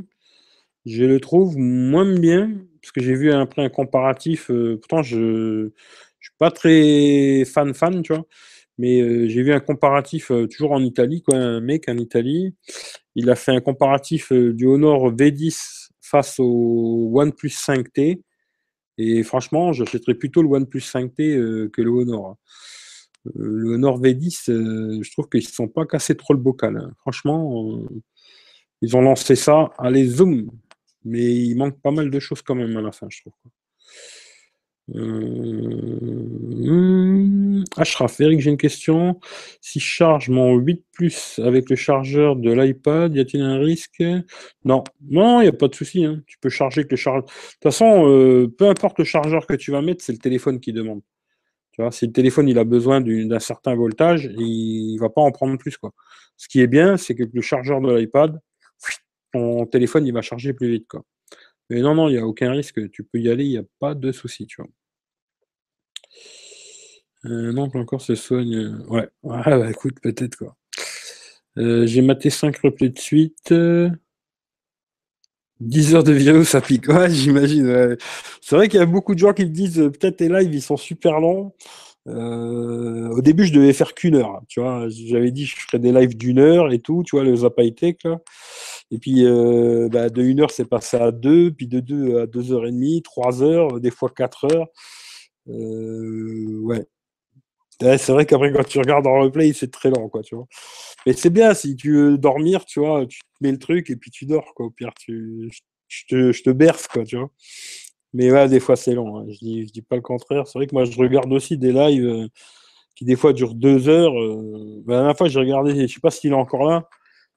je le trouve moins bien parce que j'ai vu après un comparatif. Euh, pourtant, je ne suis pas très fan fan, tu vois. Mais euh, j'ai vu un comparatif euh, toujours en Italie, quoi, un mec en Italie. Il a fait un comparatif du Honor V10 face au OnePlus 5T. Et franchement, j'achèterais plutôt le OnePlus 5T que le Honor. Hein. le Honor V10, je trouve qu'ils ne sont pas cassés trop le bocal. Hein. Franchement, ils ont lancé ça. Allez, zoom mais il manque pas mal de choses quand même à la fin, je trouve. Euh... Ashraf, Eric, j'ai une question. Si je charge mon 8 Plus avec le chargeur de l'iPad, y a-t-il un risque? Non, non, il n'y a pas de souci. Hein. Tu peux charger avec le chargeur. De toute façon, euh, peu importe le chargeur que tu vas mettre, c'est le téléphone qui demande. Tu vois, si le téléphone il a besoin d'un certain voltage, il ne va pas en prendre plus. Quoi. Ce qui est bien, c'est que le chargeur de l'iPad, ton téléphone il va charger plus vite. Quoi. Mais non, non, il n'y a aucun risque. Tu peux y aller, il n'y a pas de souci, tu vois. Euh, non, encore se soigne. Euh, ouais, bah, écoute, peut-être quoi. Euh, j'ai maté 5 replays de suite. 10 heures de vidéo, ça pique. Ouais, j'imagine. C'est vrai qu'il y a beaucoup de gens qui me disent peut-être tes lives, ils sont super longs. au début, je devais faire qu'une heure. Tu vois, j'avais dit je ferais des lives d'une heure et tout. Tu vois, le Tech là. Et puis, euh, bah, de 1 heure, c'est passé à 2, puis de 2 à 2 heures et demie, 3 heures, des fois 4 heures. Euh, ouais. C'est vrai qu'après, quand tu regardes en replay, c'est très lent, quoi, tu vois. Mais c'est bien, si tu veux dormir, tu vois, tu mets le truc et puis tu dors, quoi. Au pire, tu, je, te, je te berce, quoi, tu vois. Mais ouais, des fois, c'est long. Hein. Je dis, dis pas le contraire. C'est vrai que moi, je regarde aussi des lives euh, qui, des fois, durent 2 heures. Bah, la dernière fois, j'ai regardé, je sais pas s'il est encore là,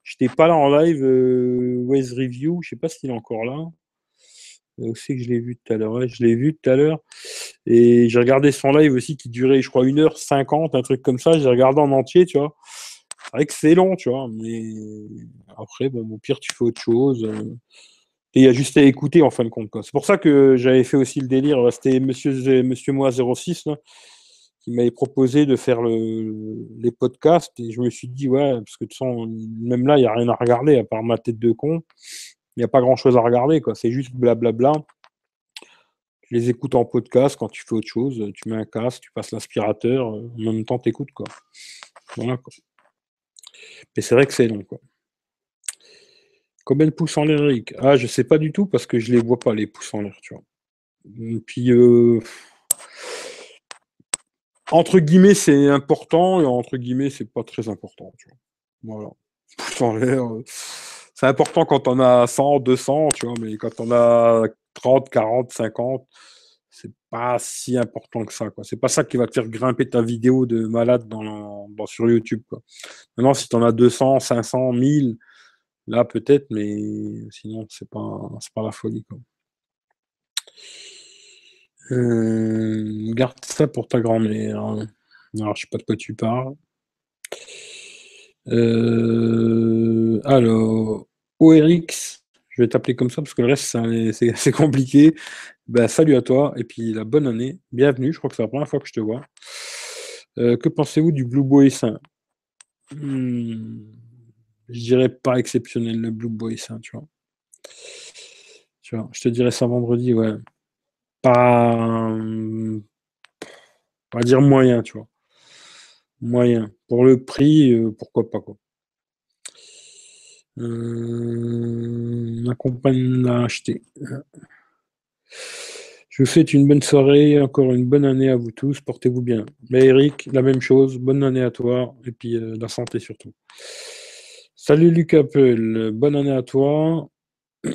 J'étais pas là en live, euh, Waze Review, je sais pas s'il est encore là. Où c'est que je l'ai vu tout à l'heure? Je l'ai vu tout à l'heure. Et j'ai regardé son live aussi qui durait, je crois, 1h50, un truc comme ça. J'ai regardé en entier, tu vois. C'est vrai que c'est long, tu vois. Mais après, bon, au pire, tu fais autre chose. Et il y a juste à écouter en fin de compte. C'est pour ça que j'avais fait aussi le délire. C'était Monsieur, Monsieur Moi 06. Là qui m'avait proposé de faire le, les podcasts et je me suis dit ouais parce que de toute même là il n'y a rien à regarder à part ma tête de con il n'y a pas grand chose à regarder quoi c'est juste blablabla les écoutes en podcast quand tu fais autre chose tu mets un casque tu passes l'aspirateur en même temps tu écoutes quoi voilà quoi mais c'est vrai que c'est long quoi combien de pouces en l'air Eric? Ah je sais pas du tout parce que je les vois pas les pouces en l'air tu vois puis euh, entre guillemets, c'est important et entre guillemets, c'est pas très important. Tu vois. Voilà. C'est important quand on a 100, 200, tu vois, mais quand on a 30, 40, 50, c'est pas si important que ça. Quoi. C'est pas ça qui va te faire grimper ta vidéo de malade dans, sur YouTube. Quoi. Maintenant, si tu en as 200, 500, 1000, là peut-être, mais sinon, c'est pas, pas la folie. Quoi. Euh, garde ça pour ta grand-mère. Alors, je sais pas de quoi tu parles. Euh, alors, ORX, je vais t'appeler comme ça parce que le reste, c'est compliqué. Ben, salut à toi et puis la bonne année. Bienvenue, je crois que c'est la première fois que je te vois. Euh, que pensez-vous du Blue Boy Saint? Hmm, Je dirais pas exceptionnel le Blue Boy Saint, tu vois. Je te dirais ça vendredi, ouais pas. Va dire moyen, tu vois. Moyen. Pour le prix, euh, pourquoi pas, quoi. Euh, ma compagne l'a acheté. Je vous souhaite une bonne soirée, encore une bonne année à vous tous, portez-vous bien. Mais Eric, la même chose, bonne année à toi, et puis euh, la santé surtout. Salut Luc Apple, bonne année à toi.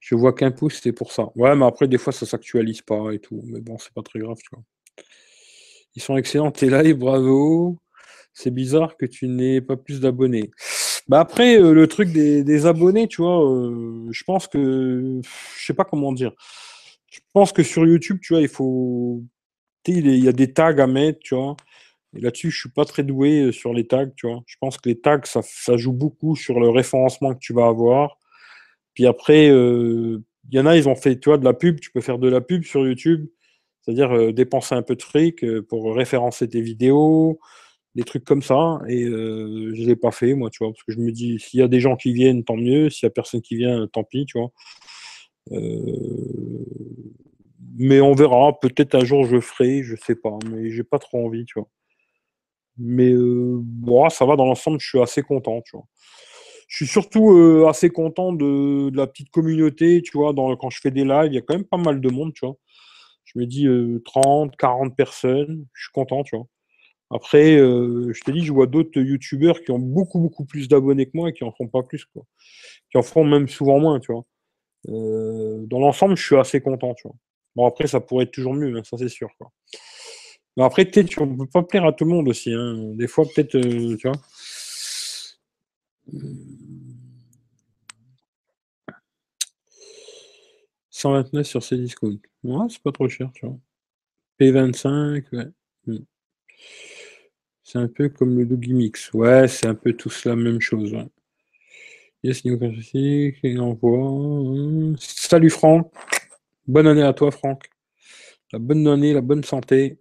Je vois qu'un pouce, c'est pour ça. Ouais, mais après, des fois, ça s'actualise pas et tout. Mais bon, c'est pas très grave. Ils sont excellents, t'es là et bravo. C'est bizarre que tu n'aies pas plus d'abonnés. Bah après, euh, le truc des, abonnés, tu vois, euh, je pense que. Je sais pas comment dire. Je pense que sur YouTube, tu vois, il faut. Il y a des tags à mettre, tu vois. Et là-dessus, je suis pas très doué euh, sur les tags, tu vois. Je pense que les tags, ça, joue beaucoup sur le référencement que tu vas avoir. Puis après, il y en a, ils ont fait, tu vois, de la pub. Tu peux faire de la pub sur YouTube. C'est-à-dire dépenser un peu de fric pour référencer tes vidéos, des trucs comme ça. Et euh, je l'ai pas fait, moi, tu vois, parce que je me dis, s'il y a des gens qui viennent, tant mieux. S'il y a personne qui vient, tant pis, tu vois. Euh, mais on verra. Peut-être un jour je ferai, je sais pas. Mais j'ai pas trop envie, tu vois. Mais euh, bon, ça va dans l'ensemble, je suis assez content, tu vois. Je suis surtout assez content de, la petite communauté, tu vois. Dans, quand je fais des lives, il y a quand même pas mal de monde, tu vois. Je me dis euh, 30, 40 personnes, je suis content, tu vois. Après, euh, je te dis, je vois d'autres youtubeurs qui ont beaucoup, beaucoup plus d'abonnés que moi et qui en font pas plus. Qui en font même souvent moins, tu vois. Euh, dans l'ensemble, je suis assez content, tu vois. Bon, après, ça pourrait être toujours mieux, hein, ça c'est sûr. Mais après, peut-être, on peut pas plaire à tout le monde aussi, hein. Des fois, peut-être, euh, tu vois. 129 sur Cdiscount. Ouais, c'est pas trop cher, tu vois. P25, ouais. Mm. C'est un peu comme le Doogie Mix. Ouais, c'est un peu tous la même chose. Yes, il envoie. Salut Franck. Bonne année à toi, Franck. La bonne année, la bonne santé.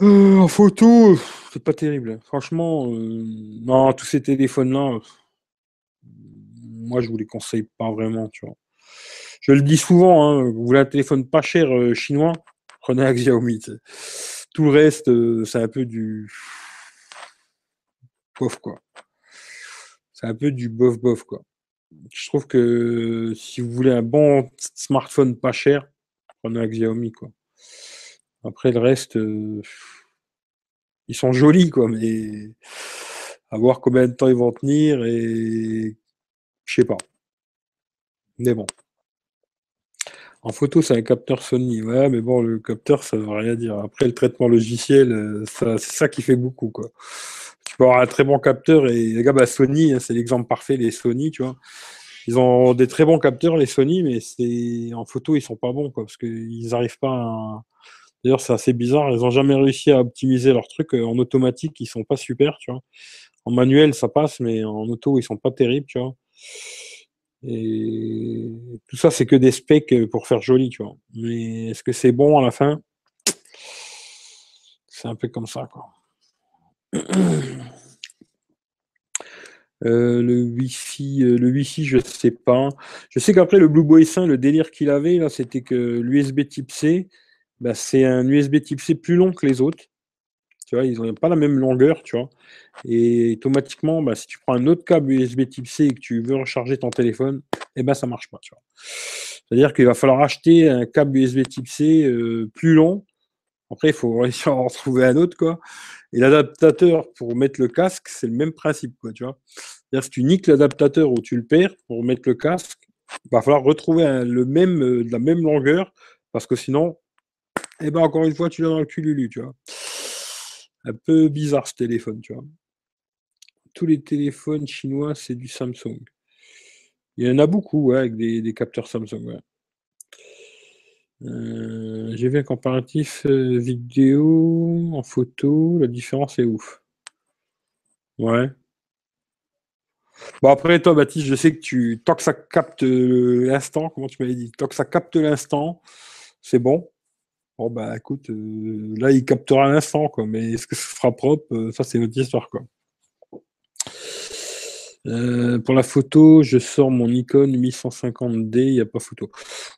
Euh, en photo, c'est pas terrible. Franchement, euh, non, tous ces téléphones-là, moi, je vous les conseille pas vraiment, tu. Je le dis souvent, hein, vous voulez un téléphone pas cher euh, chinois, prenez un Xiaomi. Tout le reste, euh, c'est un peu du bof, quoi. C'est un peu du bof, bof, quoi. Je trouve que si vous voulez un bon smartphone pas cher, prenez un Xiaomi, quoi. Après, le reste, euh, ils sont jolis, quoi, mais à voir combien de temps ils vont tenir et je sais pas. Mais bon. En photo, c'est un capteur Sony. Ouais, mais bon, le capteur, ça veut rien dire. Après, le traitement logiciel, euh, c'est ça qui fait beaucoup. Tu peux avoir un très bon capteur et les gars, bah, Sony, hein, c'est l'exemple parfait, les Sony, tu vois. Ils ont des très bons capteurs, les Sony, mais en photo, ils sont pas bons, quoi, parce qu'ils n'arrivent pas à. D'ailleurs, c'est assez bizarre. Ils ont jamais réussi à optimiser leurs trucs euh, en automatique. Ils sont pas super, tu vois. En manuel, ça passe, mais en auto, ils sont pas terribles, tu vois. Et tout ça, c'est que des specs euh, pour faire joli, tu vois. Mais est-ce que c'est bon à la fin? C'est un peu comme ça. Euh, le Wi-Fi, euh, le Wi-Fi, je sais pas. Je sais qu'après le Blue Boy 5, le délire qu'il avait là, c'était que l'USB Type C, bah, c'est un USB Type C plus long que les autres. Tu vois, ils n'ont pas la même longueur, tu vois. Et automatiquement, bah, si tu prends un autre câble USB Type C et que tu veux recharger ton téléphone, eh ben ça marche pas. C'est-à-dire qu'il va falloir acheter un câble USB Type C euh, plus long. Après, il faut réussir à en retrouver un autre, quoi. Et l'adaptateur pour mettre le casque, c'est le même principe, quoi, tu vois. C'est-à-dire si tu niques l'adaptateur ou tu le perds pour mettre le casque, il va falloir retrouver le même, euh, de la même longueur, parce que sinon, eh ben encore une fois, tu l'as dans le cululu, tu vois. Un peu bizarre ce téléphone, tu vois. Tous les téléphones chinois, c'est du Samsung. Il y en a beaucoup, avec des, capteurs Samsung. Euh, J'ai vu un comparatif euh, vidéo en photo, la différence est ouf. Ouais. Bon après toi Baptiste, je sais que tu tant que ça capte euh, l'instant, comment tu m'avais dit, tant que ça capte l'instant, c'est bon. Bon bah écoute, euh, là il captera l'instant quoi, mais est-ce que ce sera propre, euh, ça c'est une autre histoire quoi. Euh, pour la photo, je sors mon Nikon 1150D, il n'y a pas photo.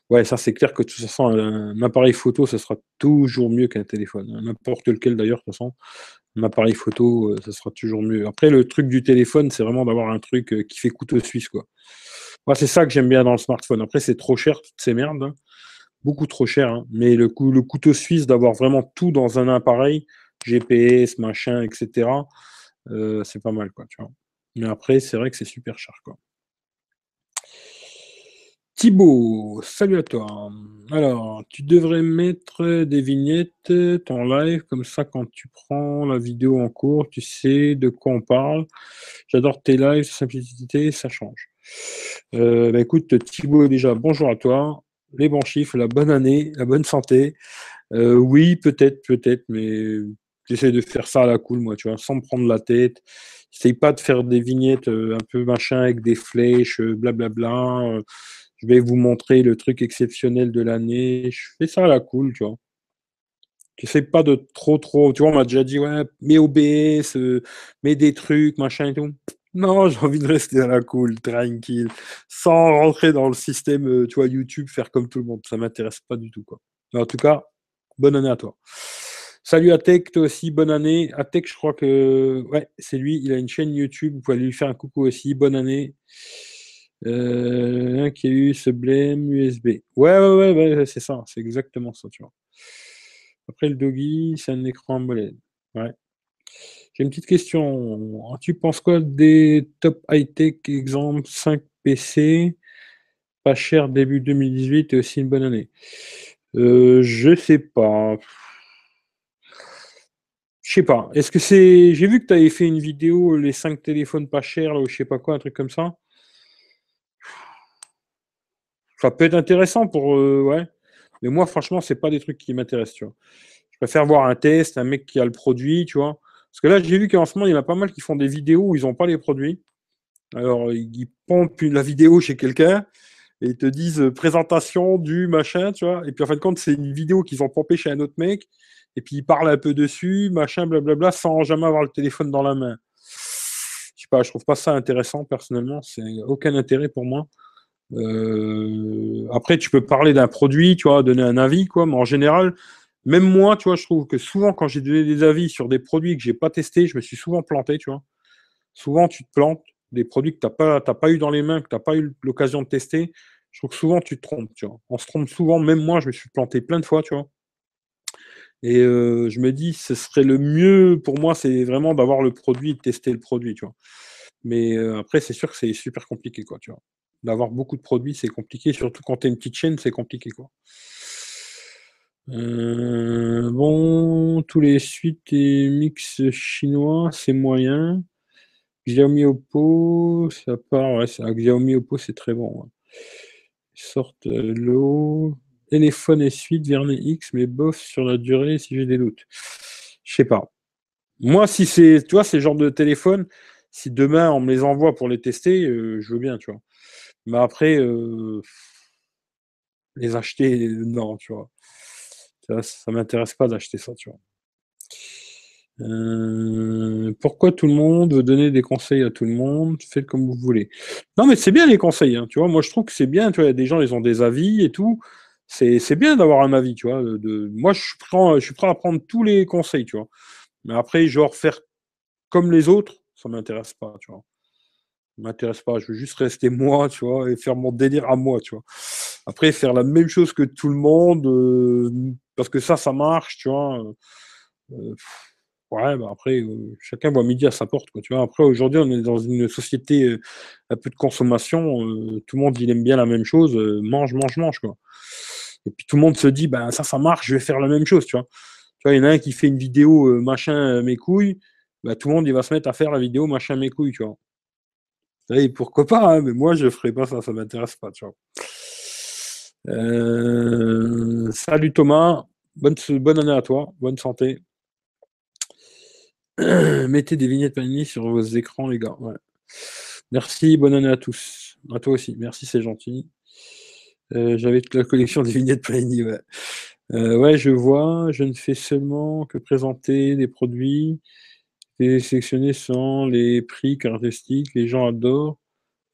Ouais, ça c'est clair que de toute façon, un, appareil photo, ça sera toujours mieux qu'un téléphone. hein. N'importe lequel d'ailleurs, de toute façon, un appareil photo, ça sera toujours mieux. Après, le truc du téléphone, c'est vraiment d'avoir un truc qui fait couteau suisse, quoi. Moi, c'est ça que j'aime bien dans le smartphone. Après, c'est trop cher, toutes ces merdes. Beaucoup trop cher. hein. Mais le, coup, le couteau suisse d'avoir vraiment tout dans un appareil, GPS, machin, etc., euh, c'est pas mal, quoi. Mais après, c'est vrai que c'est super cher, quoi. Thibaut, salut à toi. Alors, tu devrais mettre des vignettes, ton live, comme ça, quand tu prends la vidéo en cours, tu sais de quoi on parle. J'adore tes lives, simplicité, ça change. Euh, bah, écoute, Thibaut, déjà, bonjour à toi. Les bons chiffres, la bonne année, la bonne santé. oui, peut-être, peut-être, mais j'essaie de faire ça à la cool, moi, tu vois, sans me prendre la tête. J'essaie pas de faire des vignettes un peu machin avec des flèches, blablabla. je vais vous montrer le truc exceptionnel de l'année. Je fais ça à la cool, tu vois. J'essaie pas de trop, trop. Tu vois, on m'a déjà dit, ouais, mets OBS, mets des trucs, machin et tout. Non, j'ai envie de rester à la cool, tranquille, sans rentrer dans le système, euh, tu vois, YouTube, faire comme tout le monde. Ça m'intéresse pas du tout, quoi. en tout cas, bonne année à toi. Salut Atec, toi aussi, bonne année. Atec, je crois que, ouais, c'est lui, il a une chaîne YouTube, vous pouvez lui faire un coucou aussi, bonne année. Euh, qui a eu ce blême USB. Ouais, ouais, ouais, ouais c'est ça, c'est exactement ça, tu vois. Après le doggy, c'est un écran AMOLED. Ouais. J'ai une petite question. Tu penses quoi des top high-tech exemple 5 PC Pas cher début 2018 et aussi une bonne année? Euh, je sais pas. Je sais pas. Est-ce que c'est. J'ai vu que tu avais fait une vidéo, les 5 téléphones pas chers, ou je sais pas quoi, un truc comme ça. Ça peut être intéressant pour. Euh, ouais. Mais moi, franchement, c'est pas des trucs qui m'intéressent. Je préfère voir un test, un mec qui a le produit, tu vois. Parce que là, j'ai vu qu'en ce moment, il y en a pas mal qui font des vidéos où ils n'ont pas les produits. Alors, ils pompent la vidéo chez quelqu'un et ils te disent euh, présentation du machin, tu vois. Et puis en fin de compte, c'est une vidéo qu'ils ont pompée chez un autre mec. Et puis ils parlent un peu dessus, machin, blablabla, sans jamais avoir le téléphone dans la main. Je sais pas, je trouve pas ça intéressant personnellement. C'est aucun intérêt pour moi. Euh, après, tu peux parler d'un produit, tu vois, donner un avis, quoi. Mais en général, même moi, tu vois, je trouve que souvent, quand j'ai donné des avis sur des produits que j'ai pas testés, je me suis souvent planté, tu vois. Souvent, tu te plantes des produits que tu n'as pas, pas eu dans les mains, que tu n'as pas eu l'occasion de tester. Je trouve que souvent, tu te trompes. On se trompe souvent, même moi, je me suis planté plein de fois, tu vois. Et euh, je me dis, ce serait le mieux pour moi, c'est vraiment d'avoir le produit, de tester le produit. Mais euh, après, c'est sûr que c'est super compliqué, quoi, tu vois. D'avoir beaucoup de produits, c'est compliqué, surtout quand tu es une petite chaîne, c'est compliqué, quoi. Euh, bon, tous les suites et mix chinois, c'est moyen. Xiaomi Oppo, ça part, ouais, ça, Xiaomi Oppo, c'est très bon. Sorte euh, l'eau. Téléphone et suite, Vernet X, mais bof sur la durée si j'ai des doutes. Je sais pas. Moi, si c'est, tu vois, ces genres de téléphone, si demain on me les envoie pour les tester, euh, je veux bien, tu vois. Mais après, les acheter, non, tu vois. Ça, ça m'intéresse pas d'acheter ça, tu vois. Euh, pourquoi tout le monde veut donner des conseils à tout le monde Faites comme vous voulez. Non, mais c'est bien les conseils, hein, tu vois. Moi, je trouve que c'est bien, tu vois. Des gens, ils ont des avis et tout. C'est bien d'avoir un avis, tu vois. Moi, je suis, prêt, je suis prêt à prendre tous les conseils, tu vois. Mais après, genre, faire comme les autres, ça m'intéresse pas, tu vois. M'intéresse pas. Je veux juste rester moi, tu vois, et faire mon délire à moi, tu vois. Après, faire la même chose que tout le monde, euh, parce que ça, ça marche, tu vois. Euh, ouais, bah après, euh, chacun voit midi à sa porte, quoi, tu vois. Après, aujourd'hui, on est dans une société euh, un peu de consommation. tout le monde, il aime bien la même chose. mange, mange, mange, quoi. Et puis tout le monde se dit, ben ça, ça marche, je vais faire la même chose, tu vois. Tu vois, il y en a un qui fait une vidéo machin mes couilles, bah, tout le monde, il va se mettre à faire la vidéo machin mes couilles, tu vois. Et pourquoi pas, hein, mais moi, je ferai pas ça, ça m'intéresse pas, tu vois. Euh, salut Thomas, bonne, bonne année à toi, bonne santé. Mettez des vignettes Panini sur vos écrans, les gars. Merci, bonne année à tous. À toi aussi, merci, c'est gentil. Euh, j'avais toute la collection des vignettes Panini, ouais. Euh, ouais, je vois, je ne fais seulement que présenter des produits et sélectionner sans les prix caractéristiques, les gens adorent,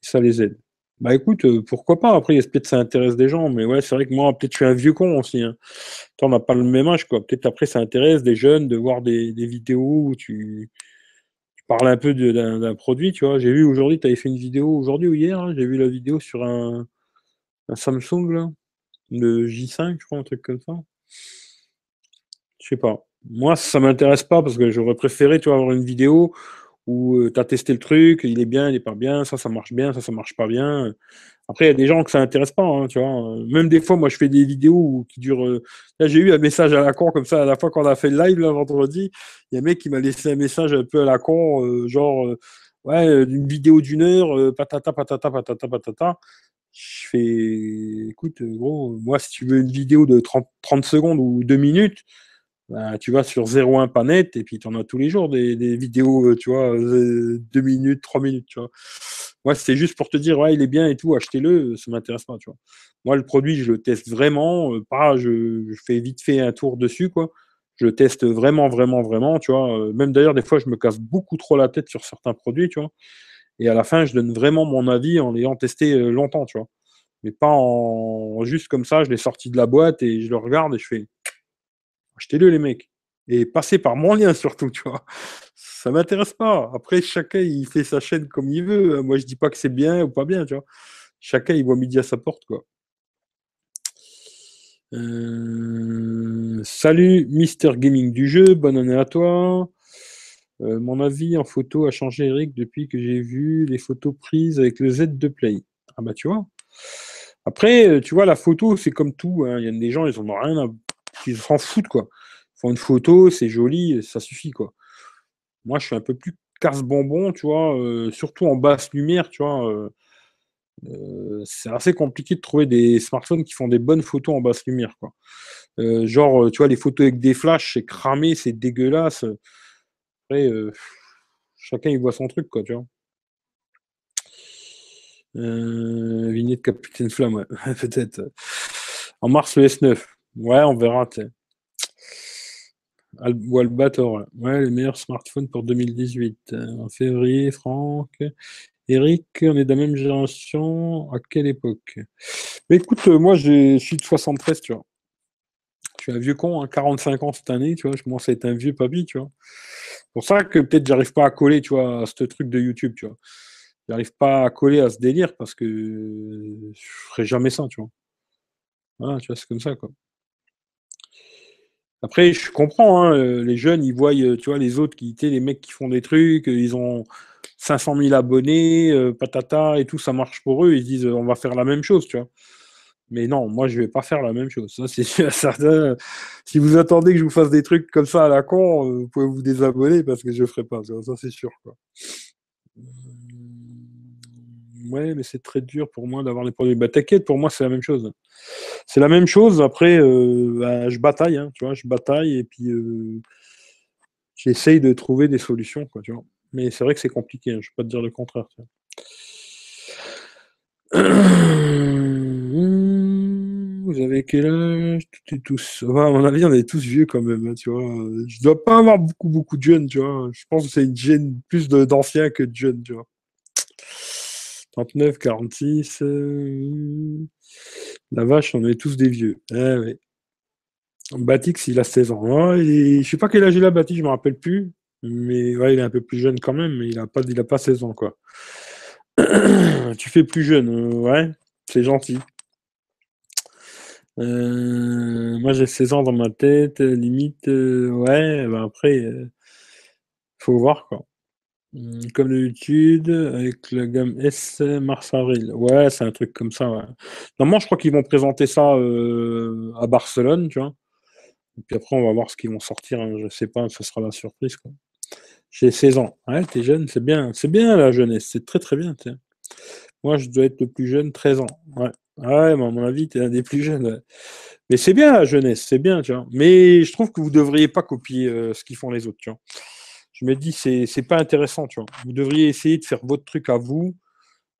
ça les aide. Bah écoute, euh, pourquoi pas? Après, peut-être ça intéresse des gens, mais ouais, c'est vrai que moi, peut-être je suis un vieux con aussi. Hein. Toi, on n'a pas le même âge, quoi. Peut-être après, ça intéresse des jeunes de voir des, vidéos où tu, parles un peu d'un produit, tu vois. J'ai vu aujourd'hui, tu avais fait une vidéo aujourd'hui ou hier, j'ai vu la vidéo sur un, Samsung, là, le J5, je crois, un truc comme ça. Je sais pas. Moi, ça m'intéresse pas parce que j'aurais préféré, tu vois, avoir une vidéo où euh, tu as testé le truc, il est bien, il est pas bien, ça, ça marche bien, ça, ça marche pas bien. Après, il y a des gens que ça intéresse pas, hein, tu vois. Même des fois, moi, je fais des vidéos qui durent. Euh, là, j'ai eu un message à la con comme ça, à la fois qu'on a fait le live, là, vendredi. Il y a un mec qui m'a laissé un message un peu à la con, euh, genre, ouais, une vidéo d'une heure, patata, patata, patata, patata. Je fais, écoute, gros, moi, si tu veux une vidéo de 30, 30 secondes ou 2 minutes, bah, tu vas sur 01 pas net et puis tu en as tous les jours des, vidéos, tu vois, 2 minutes, 3 minutes, tu vois. Moi, c'est juste pour te dire, ouais, il est bien et tout, achetez-le, ça m'intéresse pas, tu vois. Moi, le produit, je le teste vraiment, pas, je, je, fais vite fait un tour dessus, quoi. Je le teste vraiment, vraiment, vraiment, tu vois. Même d'ailleurs, des fois, je me casse beaucoup trop la tête sur certains produits, tu vois. Et à la fin, je donne vraiment mon avis en l'ayant testé longtemps, tu vois. Mais pas en juste comme ça, je l'ai sorti de la boîte et je le regarde et je fais achetez-le les mecs. Et passez par mon lien surtout, tu vois. Ça m'intéresse pas. Après, chacun, il fait sa chaîne comme il veut. Moi, je dis pas que c'est bien ou pas bien, tu vois. Chacun, il voit midi à sa porte, quoi. Euh, salut, Mister Gaming du jeu. Bonne année à toi. Euh, mon avis en photo a changé, Eric, depuis que j'ai vu les photos prises avec le Z de Play. Ah bah tu vois. Après, euh, tu vois, la photo, c'est comme tout. Hein. Il y a des gens, ils en ont rien à... Ils s'en foutent, quoi. Ils font une photo, c'est joli, ça suffit, quoi. Moi, je suis un peu plus casse-bonbon, tu vois, euh, surtout en basse lumière, tu vois. c'est assez compliqué de trouver des smartphones qui font des bonnes photos en basse lumière, quoi. genre, tu vois, les photos avec des flashs, c'est cramé, c'est dégueulasse. Euh, chacun il voit son truc, quoi, tu vois. Euh, vignette Capitaine Flamme, peut-être. En mars, le S9. Ouais, on verra, ou Albator, ouais. les meilleurs smartphones pour 2018. En février, Franck. Eric, on est de la même génération. À quelle époque? Mais écoute, euh, moi, je suis de 73, tu vois. Je suis un vieux con, 45 hein, ans cette année, tu vois. Je commence à être un vieux papy, tu vois pour ça que peut-être j'arrive pas à coller, tu vois, à ce truc de YouTube, tu vois. J'arrive pas à coller à ce délire parce que je ferai jamais ça, tu vois. Voilà, tu vois, c'est comme ça, quoi. Après, je comprends, hein, euh, les jeunes, ils voient, euh, tu vois, les autres qui, les mecs qui font des trucs, euh, ils ont 500 000 abonnés, patata et tout, ça marche pour eux, ils disent, on va faire la même chose, tu vois. Mais non, moi, je vais pas faire la même chose. Ça, c'est certain. Si vous attendez que je vous fasse des trucs comme ça à la con, vous pouvez vous désabonner parce que je ferai pas. Ça, c'est sûr. Quoi. Euh, ouais, mais c'est très dur pour moi d'avoir les produits. Bah, t'inquiète, pour moi, c'est la même chose. C'est la même chose. Après, euh, bah, je bataille, hein, tu vois, je bataille et puis j'essaye de trouver des solutions, quoi, tu vois. Mais c'est vrai que c'est compliqué. Hein, je ne vais pas te dire le contraire. vous avez quel âge? Tous. à mon avis, on est tous vieux quand même, hein, tu vois. Je dois pas avoir beaucoup, beaucoup de jeunes, tu vois. Je pense que c'est une gêne plus d'anciens que de jeunes, tu vois. 39, 46. Euh, la vache, on est tous des vieux. Eh. Batix, il a 16 ans. et... Je sais pas quel âge il a, Batix, je me rappelle plus. Mais ouais, il est un peu plus jeune quand même, mais il a pas, pas 16 ans, quoi. tu fais plus jeune, euh, ouais, c'est gentil. Euh, moi, j'ai 16 ans dans ma tête, limite, ouais, ben après, faut voir, quoi. Hum, comme d'habitude, avec la gamme S mars-avril. Ouais, c'est un truc comme ça. Normalement, je crois qu'ils vont présenter ça à Barcelone, tu vois. Et puis après, on va voir ce qu'ils vont sortir. Hein, je sais pas, ce sera la surprise. J'ai 16 ans. Ouais, t'es jeune, c'est bien. C'est bien la jeunesse, c'est très très bien. Moi, je dois être le plus jeune, 13 ans. Ouais. Ouais, mais à mon avis, tu es un des plus jeunes. Mais c'est bien la jeunesse, c'est bien, tu vois. Mais je trouve que vous ne devriez pas copier euh, ce qu'ils font les autres, tu vois. Je me dis, c'est, c'est pas intéressant, tu vois. Vous devriez essayer de faire votre truc à vous.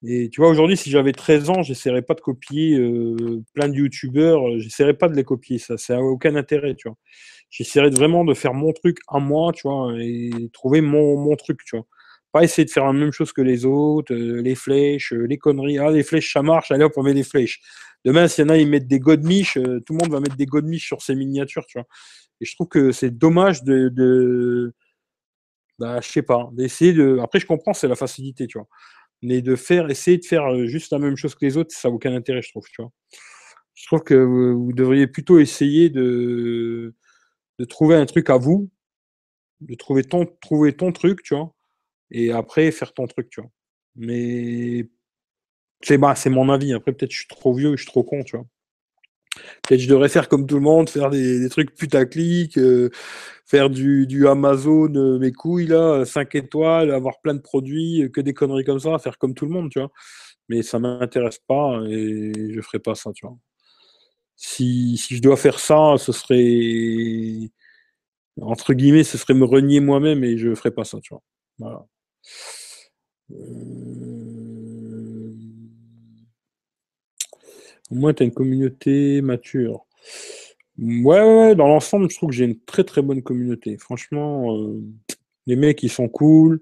Et tu vois, aujourd'hui, si j'avais 13 ans, j'essaierais pas de copier euh, plein de youtubeurs, j'essaierais pas de les copier, ça, ça n'a aucun intérêt, tu vois. J'essaierais vraiment de faire mon truc à moi, tu vois, et trouver mon, mon truc, tu vois. Pas essayer de faire la même chose que les autres, euh, les flèches, euh, les conneries. Ah, les flèches, ça marche, allez hop, on met des flèches. Demain, s'il y en a, ils mettent des godemiches, euh, tout le monde va mettre des godemiches sur ses miniatures, tu vois. Et je trouve que c'est dommage de. de bah, je sais pas, d'essayer de. Après, je comprends, c'est la facilité, tu vois. Mais de faire, essayer de faire juste la même chose que les autres, ça n'a aucun intérêt, je trouve, tu vois. Je trouve que vous devriez plutôt essayer de, de trouver un truc à vous, de trouver ton, trouver ton truc, tu vois et après faire ton truc, tu vois. Mais c'est bah, mon avis. Après, peut-être je suis trop vieux, je suis trop con, tu vois. Peut-être je devrais faire comme tout le monde, faire des, trucs putaclic, euh, faire du, du Amazon, euh, mes couilles là, 5 étoiles, avoir plein de produits, que des conneries comme ça, faire comme tout le monde, tu vois. mais ça m'intéresse pas et je ferai pas ça, tu vois. Si, si, je dois faire ça, ce serait entre guillemets, ce serait me renier moi-même et je ferai pas ça, tu vois. Voilà. Euh, au moins, tu as une communauté mature. Ouais, ouais, dans l'ensemble, je trouve que j'ai une très très bonne communauté. Franchement, euh, les mecs, ils sont cool.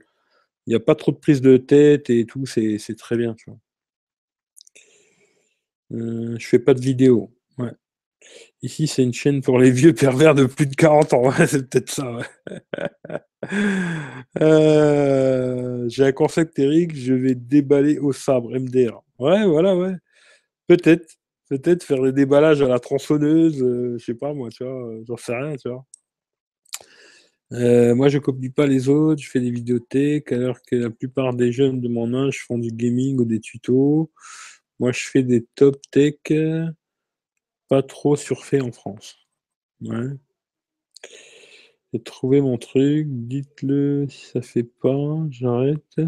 Il n'y a pas trop de prise de tête et tout, c'est très bien, tu vois. Euh, je fais pas de vidéo. Ouais. Ici, c'est une chaîne pour les vieux pervers de plus de 40 ans. c'est peut-être ça. Euh, j'ai un concept, Eric. Je vais déballer au sabre, MDR. Ouais, voilà, ouais. Peut-être. Peut-être faire des déballages à la tronçonneuse. Euh, je sais pas, moi, tu vois. J'en sais rien, tu vois. Euh, moi, je copie pas les autres. Je fais des vidéothèques, alors que la plupart des jeunes de mon âge font du gaming ou des tutos. Moi, je fais des top tech pas trop surfait en France. Ouais. J'ai trouvé mon truc, dites-le si ça fait pas, j'arrête.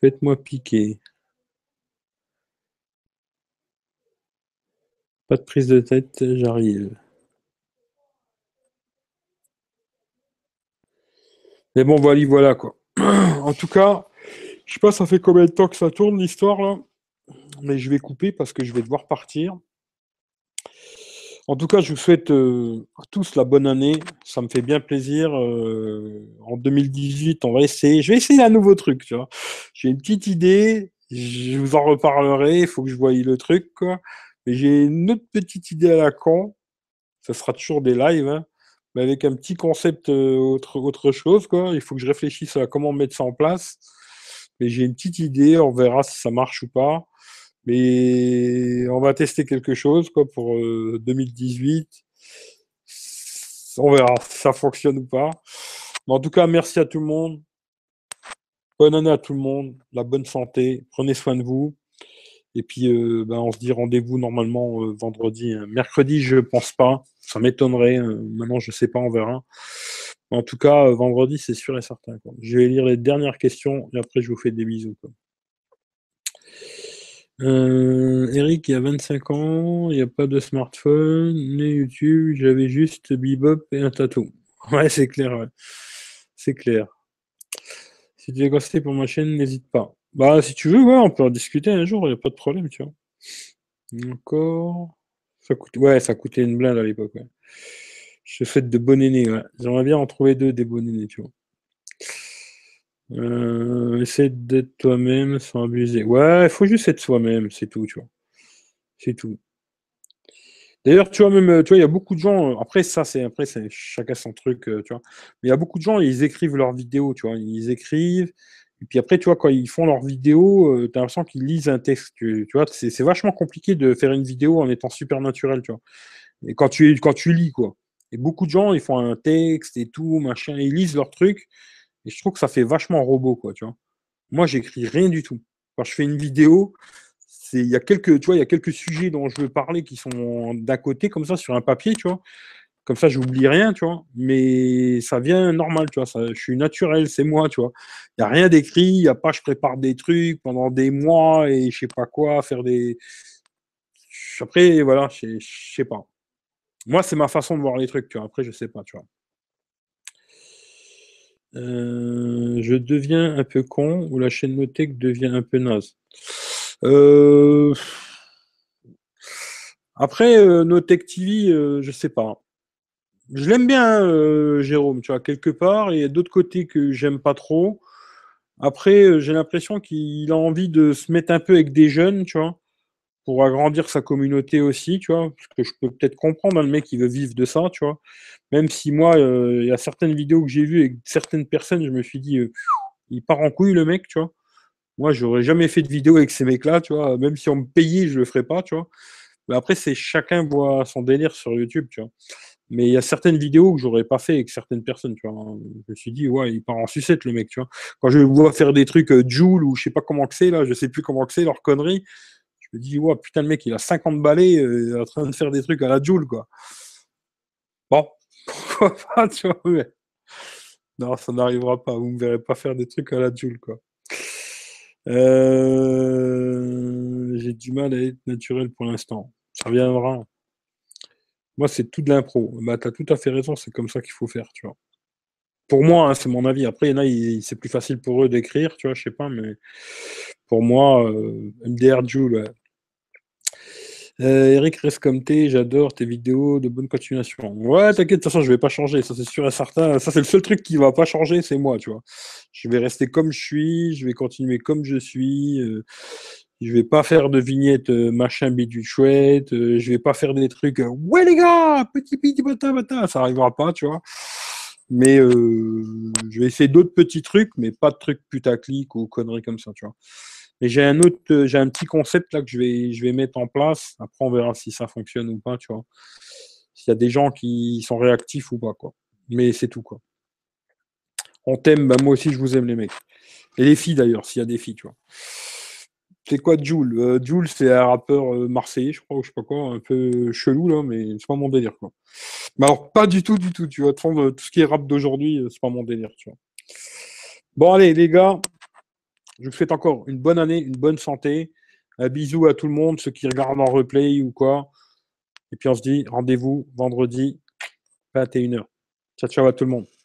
Faites-moi piquer. Pas de prise de tête, j'arrive. Mais bon, voilà, voilà quoi. en tout cas, je sais pas ça fait combien de temps que ça tourne l'histoire là, mais je vais couper parce que je vais devoir partir. En tout cas, je vous souhaite euh, à tous la bonne année. Ça me fait bien plaisir. Euh, en 2018, on va essayer. Je vais essayer un nouveau truc, tu vois. J'ai une petite idée. Je vous en reparlerai. Il faut que je voie le truc. Mais j'ai une autre petite idée à la con. Ça sera toujours des lives, hein. mais avec un petit concept euh, autre, autre chose, quoi. Il faut que je réfléchisse à comment mettre ça en place. Mais j'ai une petite idée. On verra si ça marche ou pas. Mais on va tester quelque chose quoi, pour 2018. Euh, on verra si ça fonctionne ou pas. en tout cas, merci à tout le monde. Bonne année à tout le monde. La bonne santé. Prenez soin de vous. Et puis, euh, ben, on se dit rendez-vous normalement euh, vendredi. Hein. Mercredi, je pense pas. Ça m'étonnerait. maintenant, je sais pas, on verra. En tout cas, vendredi, c'est sûr et certain. Je vais lire les dernières questions et après, je vous fais des bisous. Euh, Eric, il y a 25 ans, il n'y a pas de smartphone, ni YouTube, j'avais juste Bebop et un tatou. Ouais, c'est clair, C'est clair. Si tu veux conseiller pour ma chaîne, n'hésite pas. Bah, si tu veux, ouais, on peut en discuter un jour, il n'y a pas de problème, tu vois. Encore. Ça coûte... Ouais, ça coûtait une blinde à l'époque, ouais. Je fais de bons aînés, ouais. J'aimerais bien en trouver deux des bons aînés, tu vois. Euh, d'être toi-même sans abuser. Ouais, il faut juste être soi-même, c'est tout, tu vois. C'est tout. D'ailleurs, tu vois, même, tu vois, il y a beaucoup de gens, euh, après, ça, c'est, après, c'est chacun son truc, euh, tu vois. Mais il y a beaucoup de gens, ils écrivent leurs vidéos, tu vois. Ils écrivent, et puis après, tu vois, quand ils font leurs vidéos, tu as l'impression qu'ils lisent un texte, tu, vois. C'est, c'est vachement compliqué de faire une vidéo en étant super naturel, tu vois. Et quand tu, quand tu lis, quoi. Et beaucoup de gens, ils font un texte et tout, machin, ils lisent leur truc, et je trouve que ça fait vachement robot, quoi, tu vois. Moi, j'écris rien du tout. Quand je fais une vidéo, il y a quelques, tu vois, il y a quelques sujets dont je veux parler qui sont d'un côté comme ça sur un papier, tu vois. Comme ça, j'oublie rien, tu vois. Mais ça vient normal, tu vois. Je suis naturel, c'est moi, tu vois. Il n'y a rien d'écrit, il n'y a pas, je prépare des trucs pendant des mois et je sais pas quoi, faire des. Après, voilà, je sais pas. Moi, c'est ma façon de voir les trucs, tu vois. Après, je sais pas, tu vois. Euh, je deviens un peu con ou la chaîne Notech devient un peu naze? Euh, après, euh, TV, je sais pas. Je l'aime bien, Jérôme, tu vois, quelque part, et il y a d'autres côtés que j'aime pas trop. Après, j'ai l'impression qu'il a envie de se mettre un peu avec des jeunes, tu vois pour agrandir sa communauté aussi, tu vois, parce que je peux peut-être comprendre, hein, le mec qui veut vivre de ça, tu vois. Même si moi, euh, il y a certaines vidéos que j'ai vues avec certaines personnes, je me suis dit, euh, il part en couille le mec, tu vois. Moi, j'aurais jamais fait de vidéo avec ces mecs-là, tu vois. Même si on me payait, je le ferais pas, tu vois. Mais après, c'est chacun voit son délire sur YouTube, tu vois. Mais il y a certaines vidéos que j'aurais pas fait avec certaines personnes, tu vois. Je me suis dit, ouais, il part en sucette, le mec, tu vois. Quand je vois faire des trucs euh, Joule ou je sais pas comment que c'est, là, je sais plus comment que c'est, leur connerie, je me dis, ouais, putain, le mec, il a 50 balais, euh, il est en train de faire des trucs à la Joule, quoi. Bon, pourquoi pas, tu vois, Non, ça n'arrivera pas. Vous me verrez pas faire des trucs à la Joule, quoi. Euh, j'ai du mal à être naturel pour l'instant. Ça reviendra. Moi, c'est tout de l'impro. Bah, tu as tout à fait raison, c'est comme ça qu'il faut faire, tu vois. Pour moi, hein, c'est mon avis. Après, il y en a, c'est plus facile pour eux d'écrire, tu vois, je sais pas, mais pour moi, euh, MDR Joule, euh, Eric reste comme t'es, j'adore tes vidéos de bonne continuation. Ouais, t'inquiète, de toute façon, je vais pas changer, ça c'est sûr et certain. Ça, c'est le seul truc qui va pas changer, c'est moi, tu vois. Je vais rester comme je suis, je vais continuer comme je suis. Euh, je vais pas faire de vignettes euh, machin bidule chouette. je vais pas faire des trucs ouais les gars, petit petit bata bata, ça arrivera pas, tu vois. Mais je vais essayer d'autres petits trucs, mais pas de trucs putaclic ou conneries comme ça, tu vois. Mais j'ai un autre, euh, j'ai un petit concept là que je vais, je vais mettre en place. Après, on verra si ça fonctionne ou pas, tu vois. S'il y a des gens qui sont réactifs ou pas, quoi. Mais c'est tout, quoi. On t'aime, bah moi aussi je vous aime les mecs. Et les filles d'ailleurs, s'il y a des filles, tu vois. C'est quoi Joule? Euh, c'est un rappeur euh, marseillais, je crois, ou je sais pas quoi, un peu chelou là, mais c'est pas mon délire, quoi. Mais alors, pas du tout, du tout, tu vois. Tout ce qui est rap d'aujourd'hui, c'est pas mon délire, tu vois. Bon, allez, les gars, je vous souhaite encore une bonne année, une bonne santé. Un bisou à tout le monde, ceux qui regardent en replay ou quoi. Et puis on se dit rendez-vous vendredi 21h. Ciao, ciao à tout le monde.